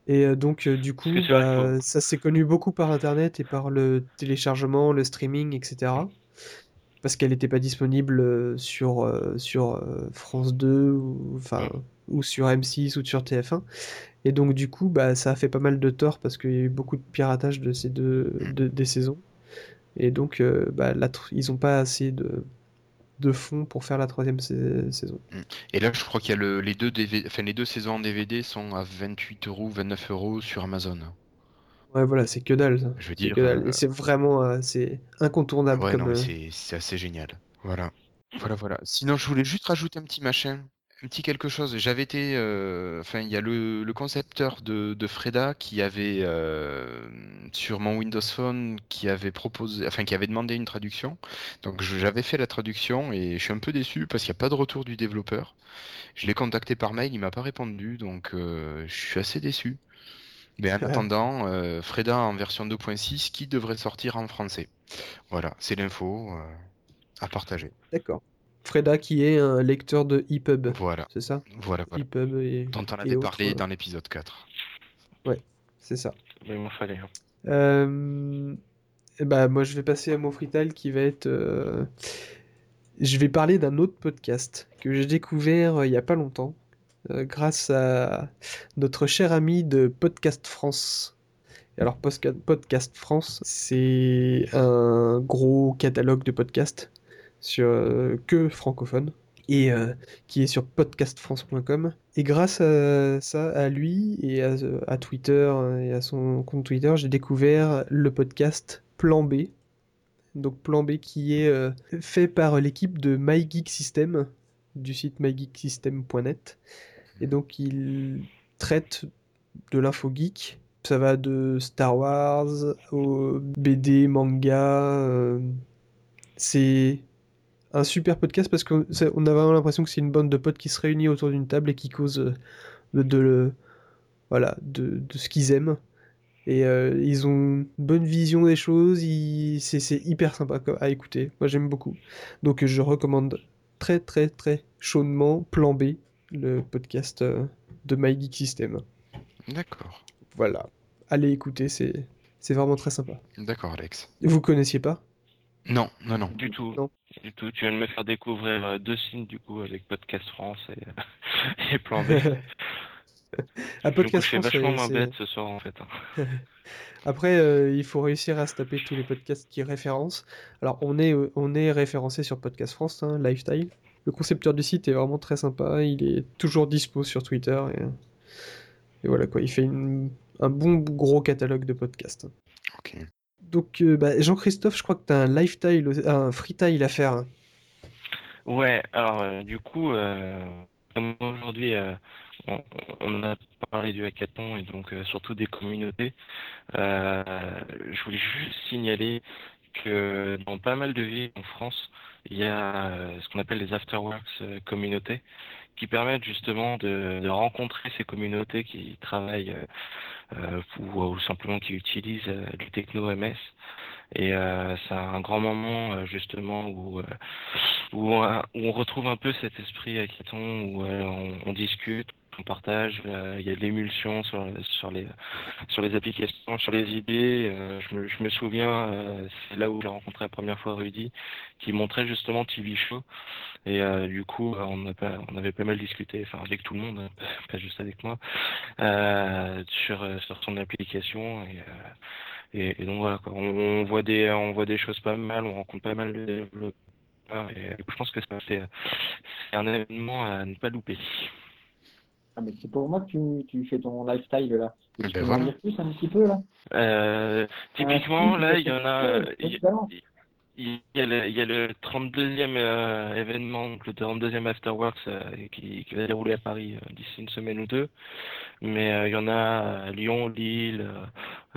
Et donc, du coup, bah, ça s'est connu beaucoup par Internet et par le téléchargement, le streaming, etc. Parce qu'elle n'était pas disponible sur, sur France 2 ou, enfin, ou sur M6 ou sur TF1. Et donc, du coup, bah, ça a fait pas mal de tort parce qu'il y a eu beaucoup de piratage de ces deux de- des saisons. Et donc, euh, bah, la ils n'ont pas assez de, de fonds pour faire la troisième sa- saison. Et là, je crois qu'il y a le, les deux DVD, enfin les deux saisons en DVD sont à 28 euros, 29 euros sur Amazon. Ouais, voilà, c'est que dalle. ça. Je veux dire, euh, c'est vraiment euh, incontournable ouais, comme. c'est assez génial. Voilà, voilà, voilà. Sinon, je voulais juste rajouter un petit machin, petit quelque chose. J'avais été, euh, enfin, il y a le, le concepteur de, de Freda qui avait euh, sur mon Windows Phone qui avait proposé, enfin, qui avait demandé une traduction. Donc, je- j'avais fait la traduction et je suis un peu déçu parce qu'il n'y a pas de retour du développeur. Je l'ai contacté par mail, il m'a pas répondu, donc euh, je suis assez déçu. Mais en attendant, euh, Freda en version 2.6 qui devrait sortir en français. Voilà, c'est l'info euh, à partager. D'accord. Freda qui est un lecteur de EPUB, Voilà, c'est ça? voilà, voilà. EPUB et, Dont on avait parlé dans l'épisode 4. c'est ça. Mais il m'en fallait. hein. Euh, et bah, moi, je vais passer à mon freestyle qui va être. euh, Je vais parler d'un autre podcast que j'ai découvert euh, il y a pas longtemps, euh, grâce à notre cher ami de Podcast France. Et Alors, Podcast France, c'est un gros catalogue de podcasts sur euh, que francophone et euh, qui est sur podcastfrance.com. Et grâce à ça, à lui et à, à Twitter euh, et à son compte Twitter, j'ai découvert le podcast Plan B. Donc Plan B qui est euh, fait par l'équipe de MyGeekSystem du site mygeeksystem.net. Et donc il traite de l'info geek. Ça va de Star Wars au BD, manga. euh, c'est un super podcast parce qu'on on a vraiment l'impression que c'est une bande de potes qui se réunit autour d'une table et qui causent euh, de, de- voilà, de, de ce qu'ils aiment. Et euh, ils ont une bonne vision des choses, ils- c'est c'est hyper sympa à écouter. Moi j'aime beaucoup. Donc je recommande très très très chaudement Plan B, le podcast euh, de My Geek System. D'accord. Voilà. Allez écouter, c'est c'est vraiment très sympa. D'accord, Alex. Vous connaissiez pas? Non, non, non. Du tout. Non. Du tout. Tu viens de me faire découvrir euh, deux signes du coup avec Podcast France et, et Plan B. À Je Podcast France, vachement moins bête ce soir en fait. hein. Après, euh, il faut réussir à se taper tous les podcasts qui référencent. Alors, on est, euh, on est référencé sur Podcast France, hein, Lifestyle. Le concepteur du site est vraiment très sympa. Il est toujours dispo sur Twitter. Et, et voilà quoi, il fait une- un bon gros catalogue de podcasts. Ok. Donc, euh, bah, Jean-Christophe, je crois que tu as un lifestyle, un freetile à faire. Ouais, alors euh, du coup, euh, aujourd'hui, on, a parlé du hackathon et donc surtout des communautés. Je voulais juste signaler que dans pas mal de villes en France, il y a ce qu'on appelle les afterworks communautés qui permettent justement de, de rencontrer ces communautés qui travaillent ou, ou simplement qui utilisent euh, du techno MS. Et euh, c'est un grand moment euh, justement où, euh, où, on, où on retrouve un peu cet esprit hackathon, où euh, on discute, on partage, euh, il y a de l'émulsion sur, sur, les, sur les applications, sur les idées. Euh, je, me, je me souviens, euh, c'est là où j'ai rencontré la première fois Rudy, qui montrait justement TV Show. Et du coup, on, a pas, on avait pas mal discuté, enfin avec tout le monde, hein, pas juste avec moi, sur, sur son application. Et, et, donc voilà, quoi. On, on voit des, on voit des choses pas mal, on rencontre pas mal de développeurs. Et je pense que c'est un événement à ne pas louper. Ah, mais c'est pour moi que tu, tu fais ton lifestyle là. Eh Tu ben peux voilà. m'en dire plus un petit peu là Euh, typiquement, Ah, là, il y en a, il y, a le, il y a le 32e euh, événement, donc le 32e Afterworks euh, qui, qui va dérouler à Paris euh, d'ici une semaine ou deux. Mais euh, il y en a à Lyon, Lille, euh,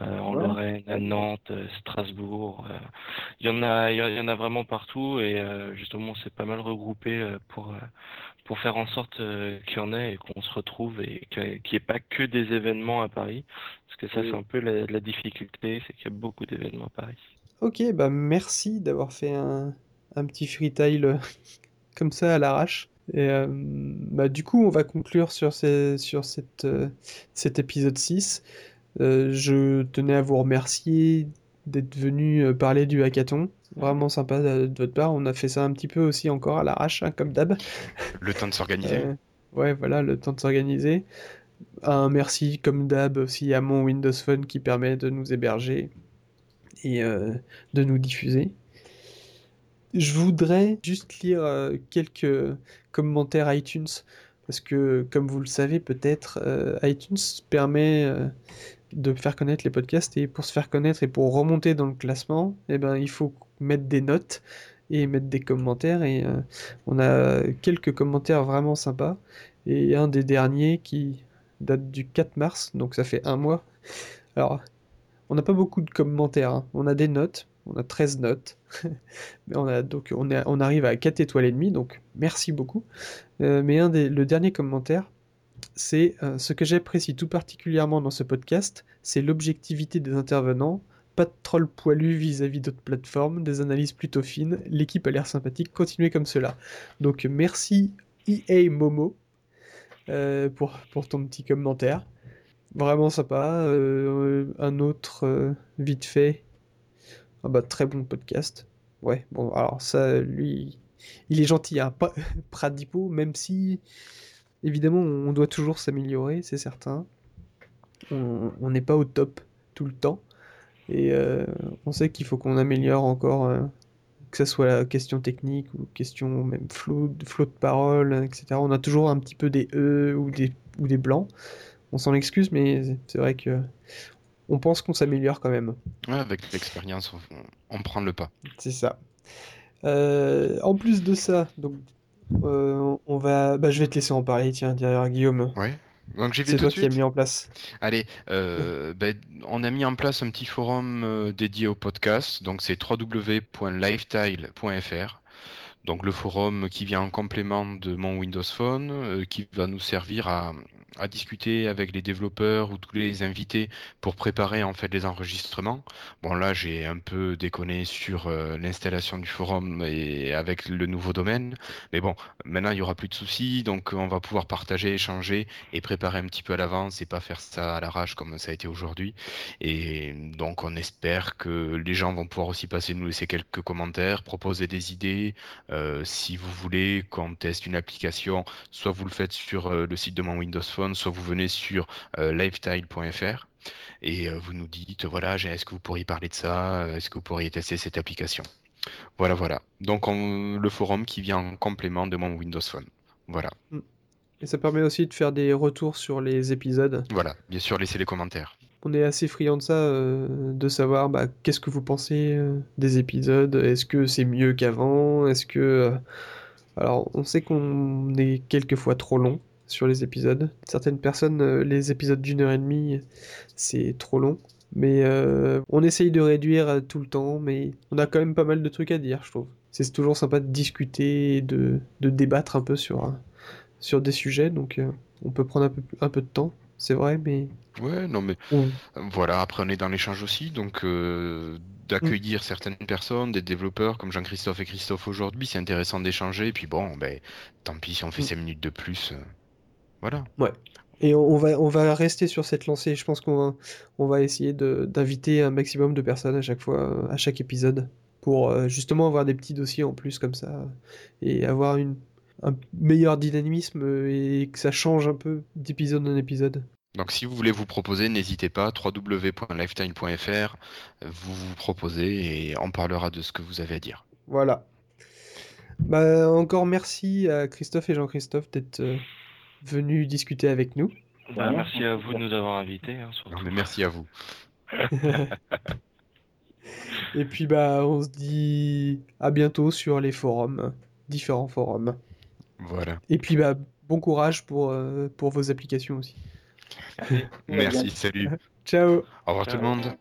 euh, en Ouais. Lorraine, à Nantes, Strasbourg. euh, il y en a, il y en- a vraiment partout et euh, justement, c'est pas mal regroupé euh, pour euh, pour faire en sorte euh, qu'il y en ait et qu'on se retrouve et qu'il n'y ait pas que des événements à Paris. Parce que ça, c'est un peu la, la difficulté, c'est qu'il y a beaucoup d'événements à Paris. Ok, bah merci d'avoir fait un, un petit freetile euh, comme ça à l'arrache. Et euh, bah, du coup, on va conclure sur, ces- sur cette, euh, cet épisode 6. Euh, je tenais à vous remercier d'être venu parler du hackathon. Vraiment sympa de votre part. On a fait ça un petit peu aussi encore à l'arrache, hein, comme d'hab. Le temps de s'organiser. Ouais, voilà, le temps de s'organiser. Un merci, comme d'hab, aussi à mon Windows Phone qui permet de nous héberger et euh, de nous diffuser. Je voudrais juste lire euh, quelques commentaires iTunes, parce que, comme vous le savez peut-être, euh, iTunes permet de faire connaître les podcasts, et pour se faire connaître et pour remonter dans le classement, eh ben, il faut mettre des notes et mettre des commentaires, et on a quelques commentaires vraiment sympas, et un des derniers qui date du 4 mars, donc ça fait un mois. Alors, on n'a pas beaucoup de commentaires, hein. on a des notes, on a 13 notes, mais on, a, donc on, arrive à 4 étoiles et demie, donc merci beaucoup. Euh, mais le dernier commentaire, c'est euh, ce que j'apprécie tout particulièrement dans ce podcast, c'est l'objectivité des intervenants, pas de troll poilu vis-à-vis d'autres plateformes, des analyses plutôt fines, l'équipe a l'air sympathique, continuez comme cela. Donc merci EA Momo euh, pour, pour ton petit commentaire. Vraiment sympa. Euh, un autre, euh, vite fait. Ah bah, très bon podcast. Ouais, bon, alors ça, lui, il est gentil, hein, pas Pradipo, même si, évidemment, on doit toujours s'améliorer, c'est certain. On n'est pas au top tout le temps. Et euh, on sait qu'il faut qu'on améliore encore, que ce soit la question technique ou question même flot, flot de parole, etc. On a toujours un petit peu des E ou des, ou des blancs. On s'en excuse, mais c'est vrai que on pense qu'on s'améliore quand même. Ouais, avec l'expérience, on, on prend le pas. C'est ça. Euh, en plus de ça, donc euh, on va, bah, je vais te laisser en parler. Tiens, derrière Guillaume, Ouais. Donc j'y vais c'est toi qui as mis en place. Allez, euh, ben, on a mis en place un petit forum dédié au podcast. Donc c'est www.lifestyle.fr. Donc le forum qui vient en complément de mon Windows Phone, euh, qui va nous servir à, discuter avec les développeurs ou tous les invités pour préparer en fait les enregistrements. Bon là j'ai un peu déconné sur euh, l'installation du forum et avec le nouveau domaine, mais bon maintenant il y aura plus de soucis, donc on va pouvoir partager, échanger et préparer un petit peu à l'avance et pas faire ça à l'arrache comme ça a été aujourd'hui. Et donc on espère que les gens vont pouvoir aussi passer nous laisser quelques commentaires, proposer des idées. Euh, si vous voulez qu'on teste une application, soit vous le faites sur euh, le site de mon Windows Phone soit vous venez sur euh, lifetile.fr et vous nous dites voilà, est-ce que vous pourriez parler de ça Est-ce que vous pourriez tester cette application? Voilà, voilà. Donc le forum qui vient en complément de mon Windows Phone. Voilà. Mm. Et ça permet aussi de faire des retours sur les épisodes? Voilà, bien sûr, laissez les commentaires. On est assez friand de ça, euh, de savoir bah, qu'est-ce que vous pensez euh, des épisodes? Est-ce que c'est mieux qu'avant? Est-ce que. Euh, alors, on sait qu'on est quelquefois trop long sur les épisodes. Certaines personnes, les épisodes d'une heure et demie, c'est trop long. Mais on essaye de réduire tout le temps, mais on a quand même pas mal de trucs à dire, je trouve. C'est toujours sympa de discuter, de, de débattre un peu sur, sur des sujets, donc on peut prendre un peu, un peu de temps c'est vrai, mais. Ouais, non, mais voilà, après on est dans l'échange aussi, donc euh, d'accueillir certaines personnes, des développeurs comme Jean-Christophe et Christophe aujourd'hui, c'est intéressant d'échanger, et puis bon, ben, tant pis si on fait 5 minutes de plus. Euh, voilà. Ouais. Et on va, on va rester sur cette lancée. Je pense qu'on va, on va essayer d'inviter un maximum de personnes à chaque fois, à chaque épisode, pour euh, justement avoir des petits dossiers en plus comme ça, et avoir une, un meilleur dynamisme et que ça change un peu d'épisode en épisode. Donc si vous voulez vous proposer, n'hésitez pas, www.lifetime.fr, vous vous proposez et on parlera de ce que vous avez à dire. Voilà. Bah, encore merci à Christophe et Jean-Christophe d'être euh, venus discuter avec nous. Bah, merci à vous de nous avoir invités. Hein, mais merci à vous. et puis bah on se dit à bientôt sur les forums, différents forums. Voilà. Et puis bah bon courage pour, euh, pour vos applications aussi. Merci, salut. Ciao. Au revoir tout le monde.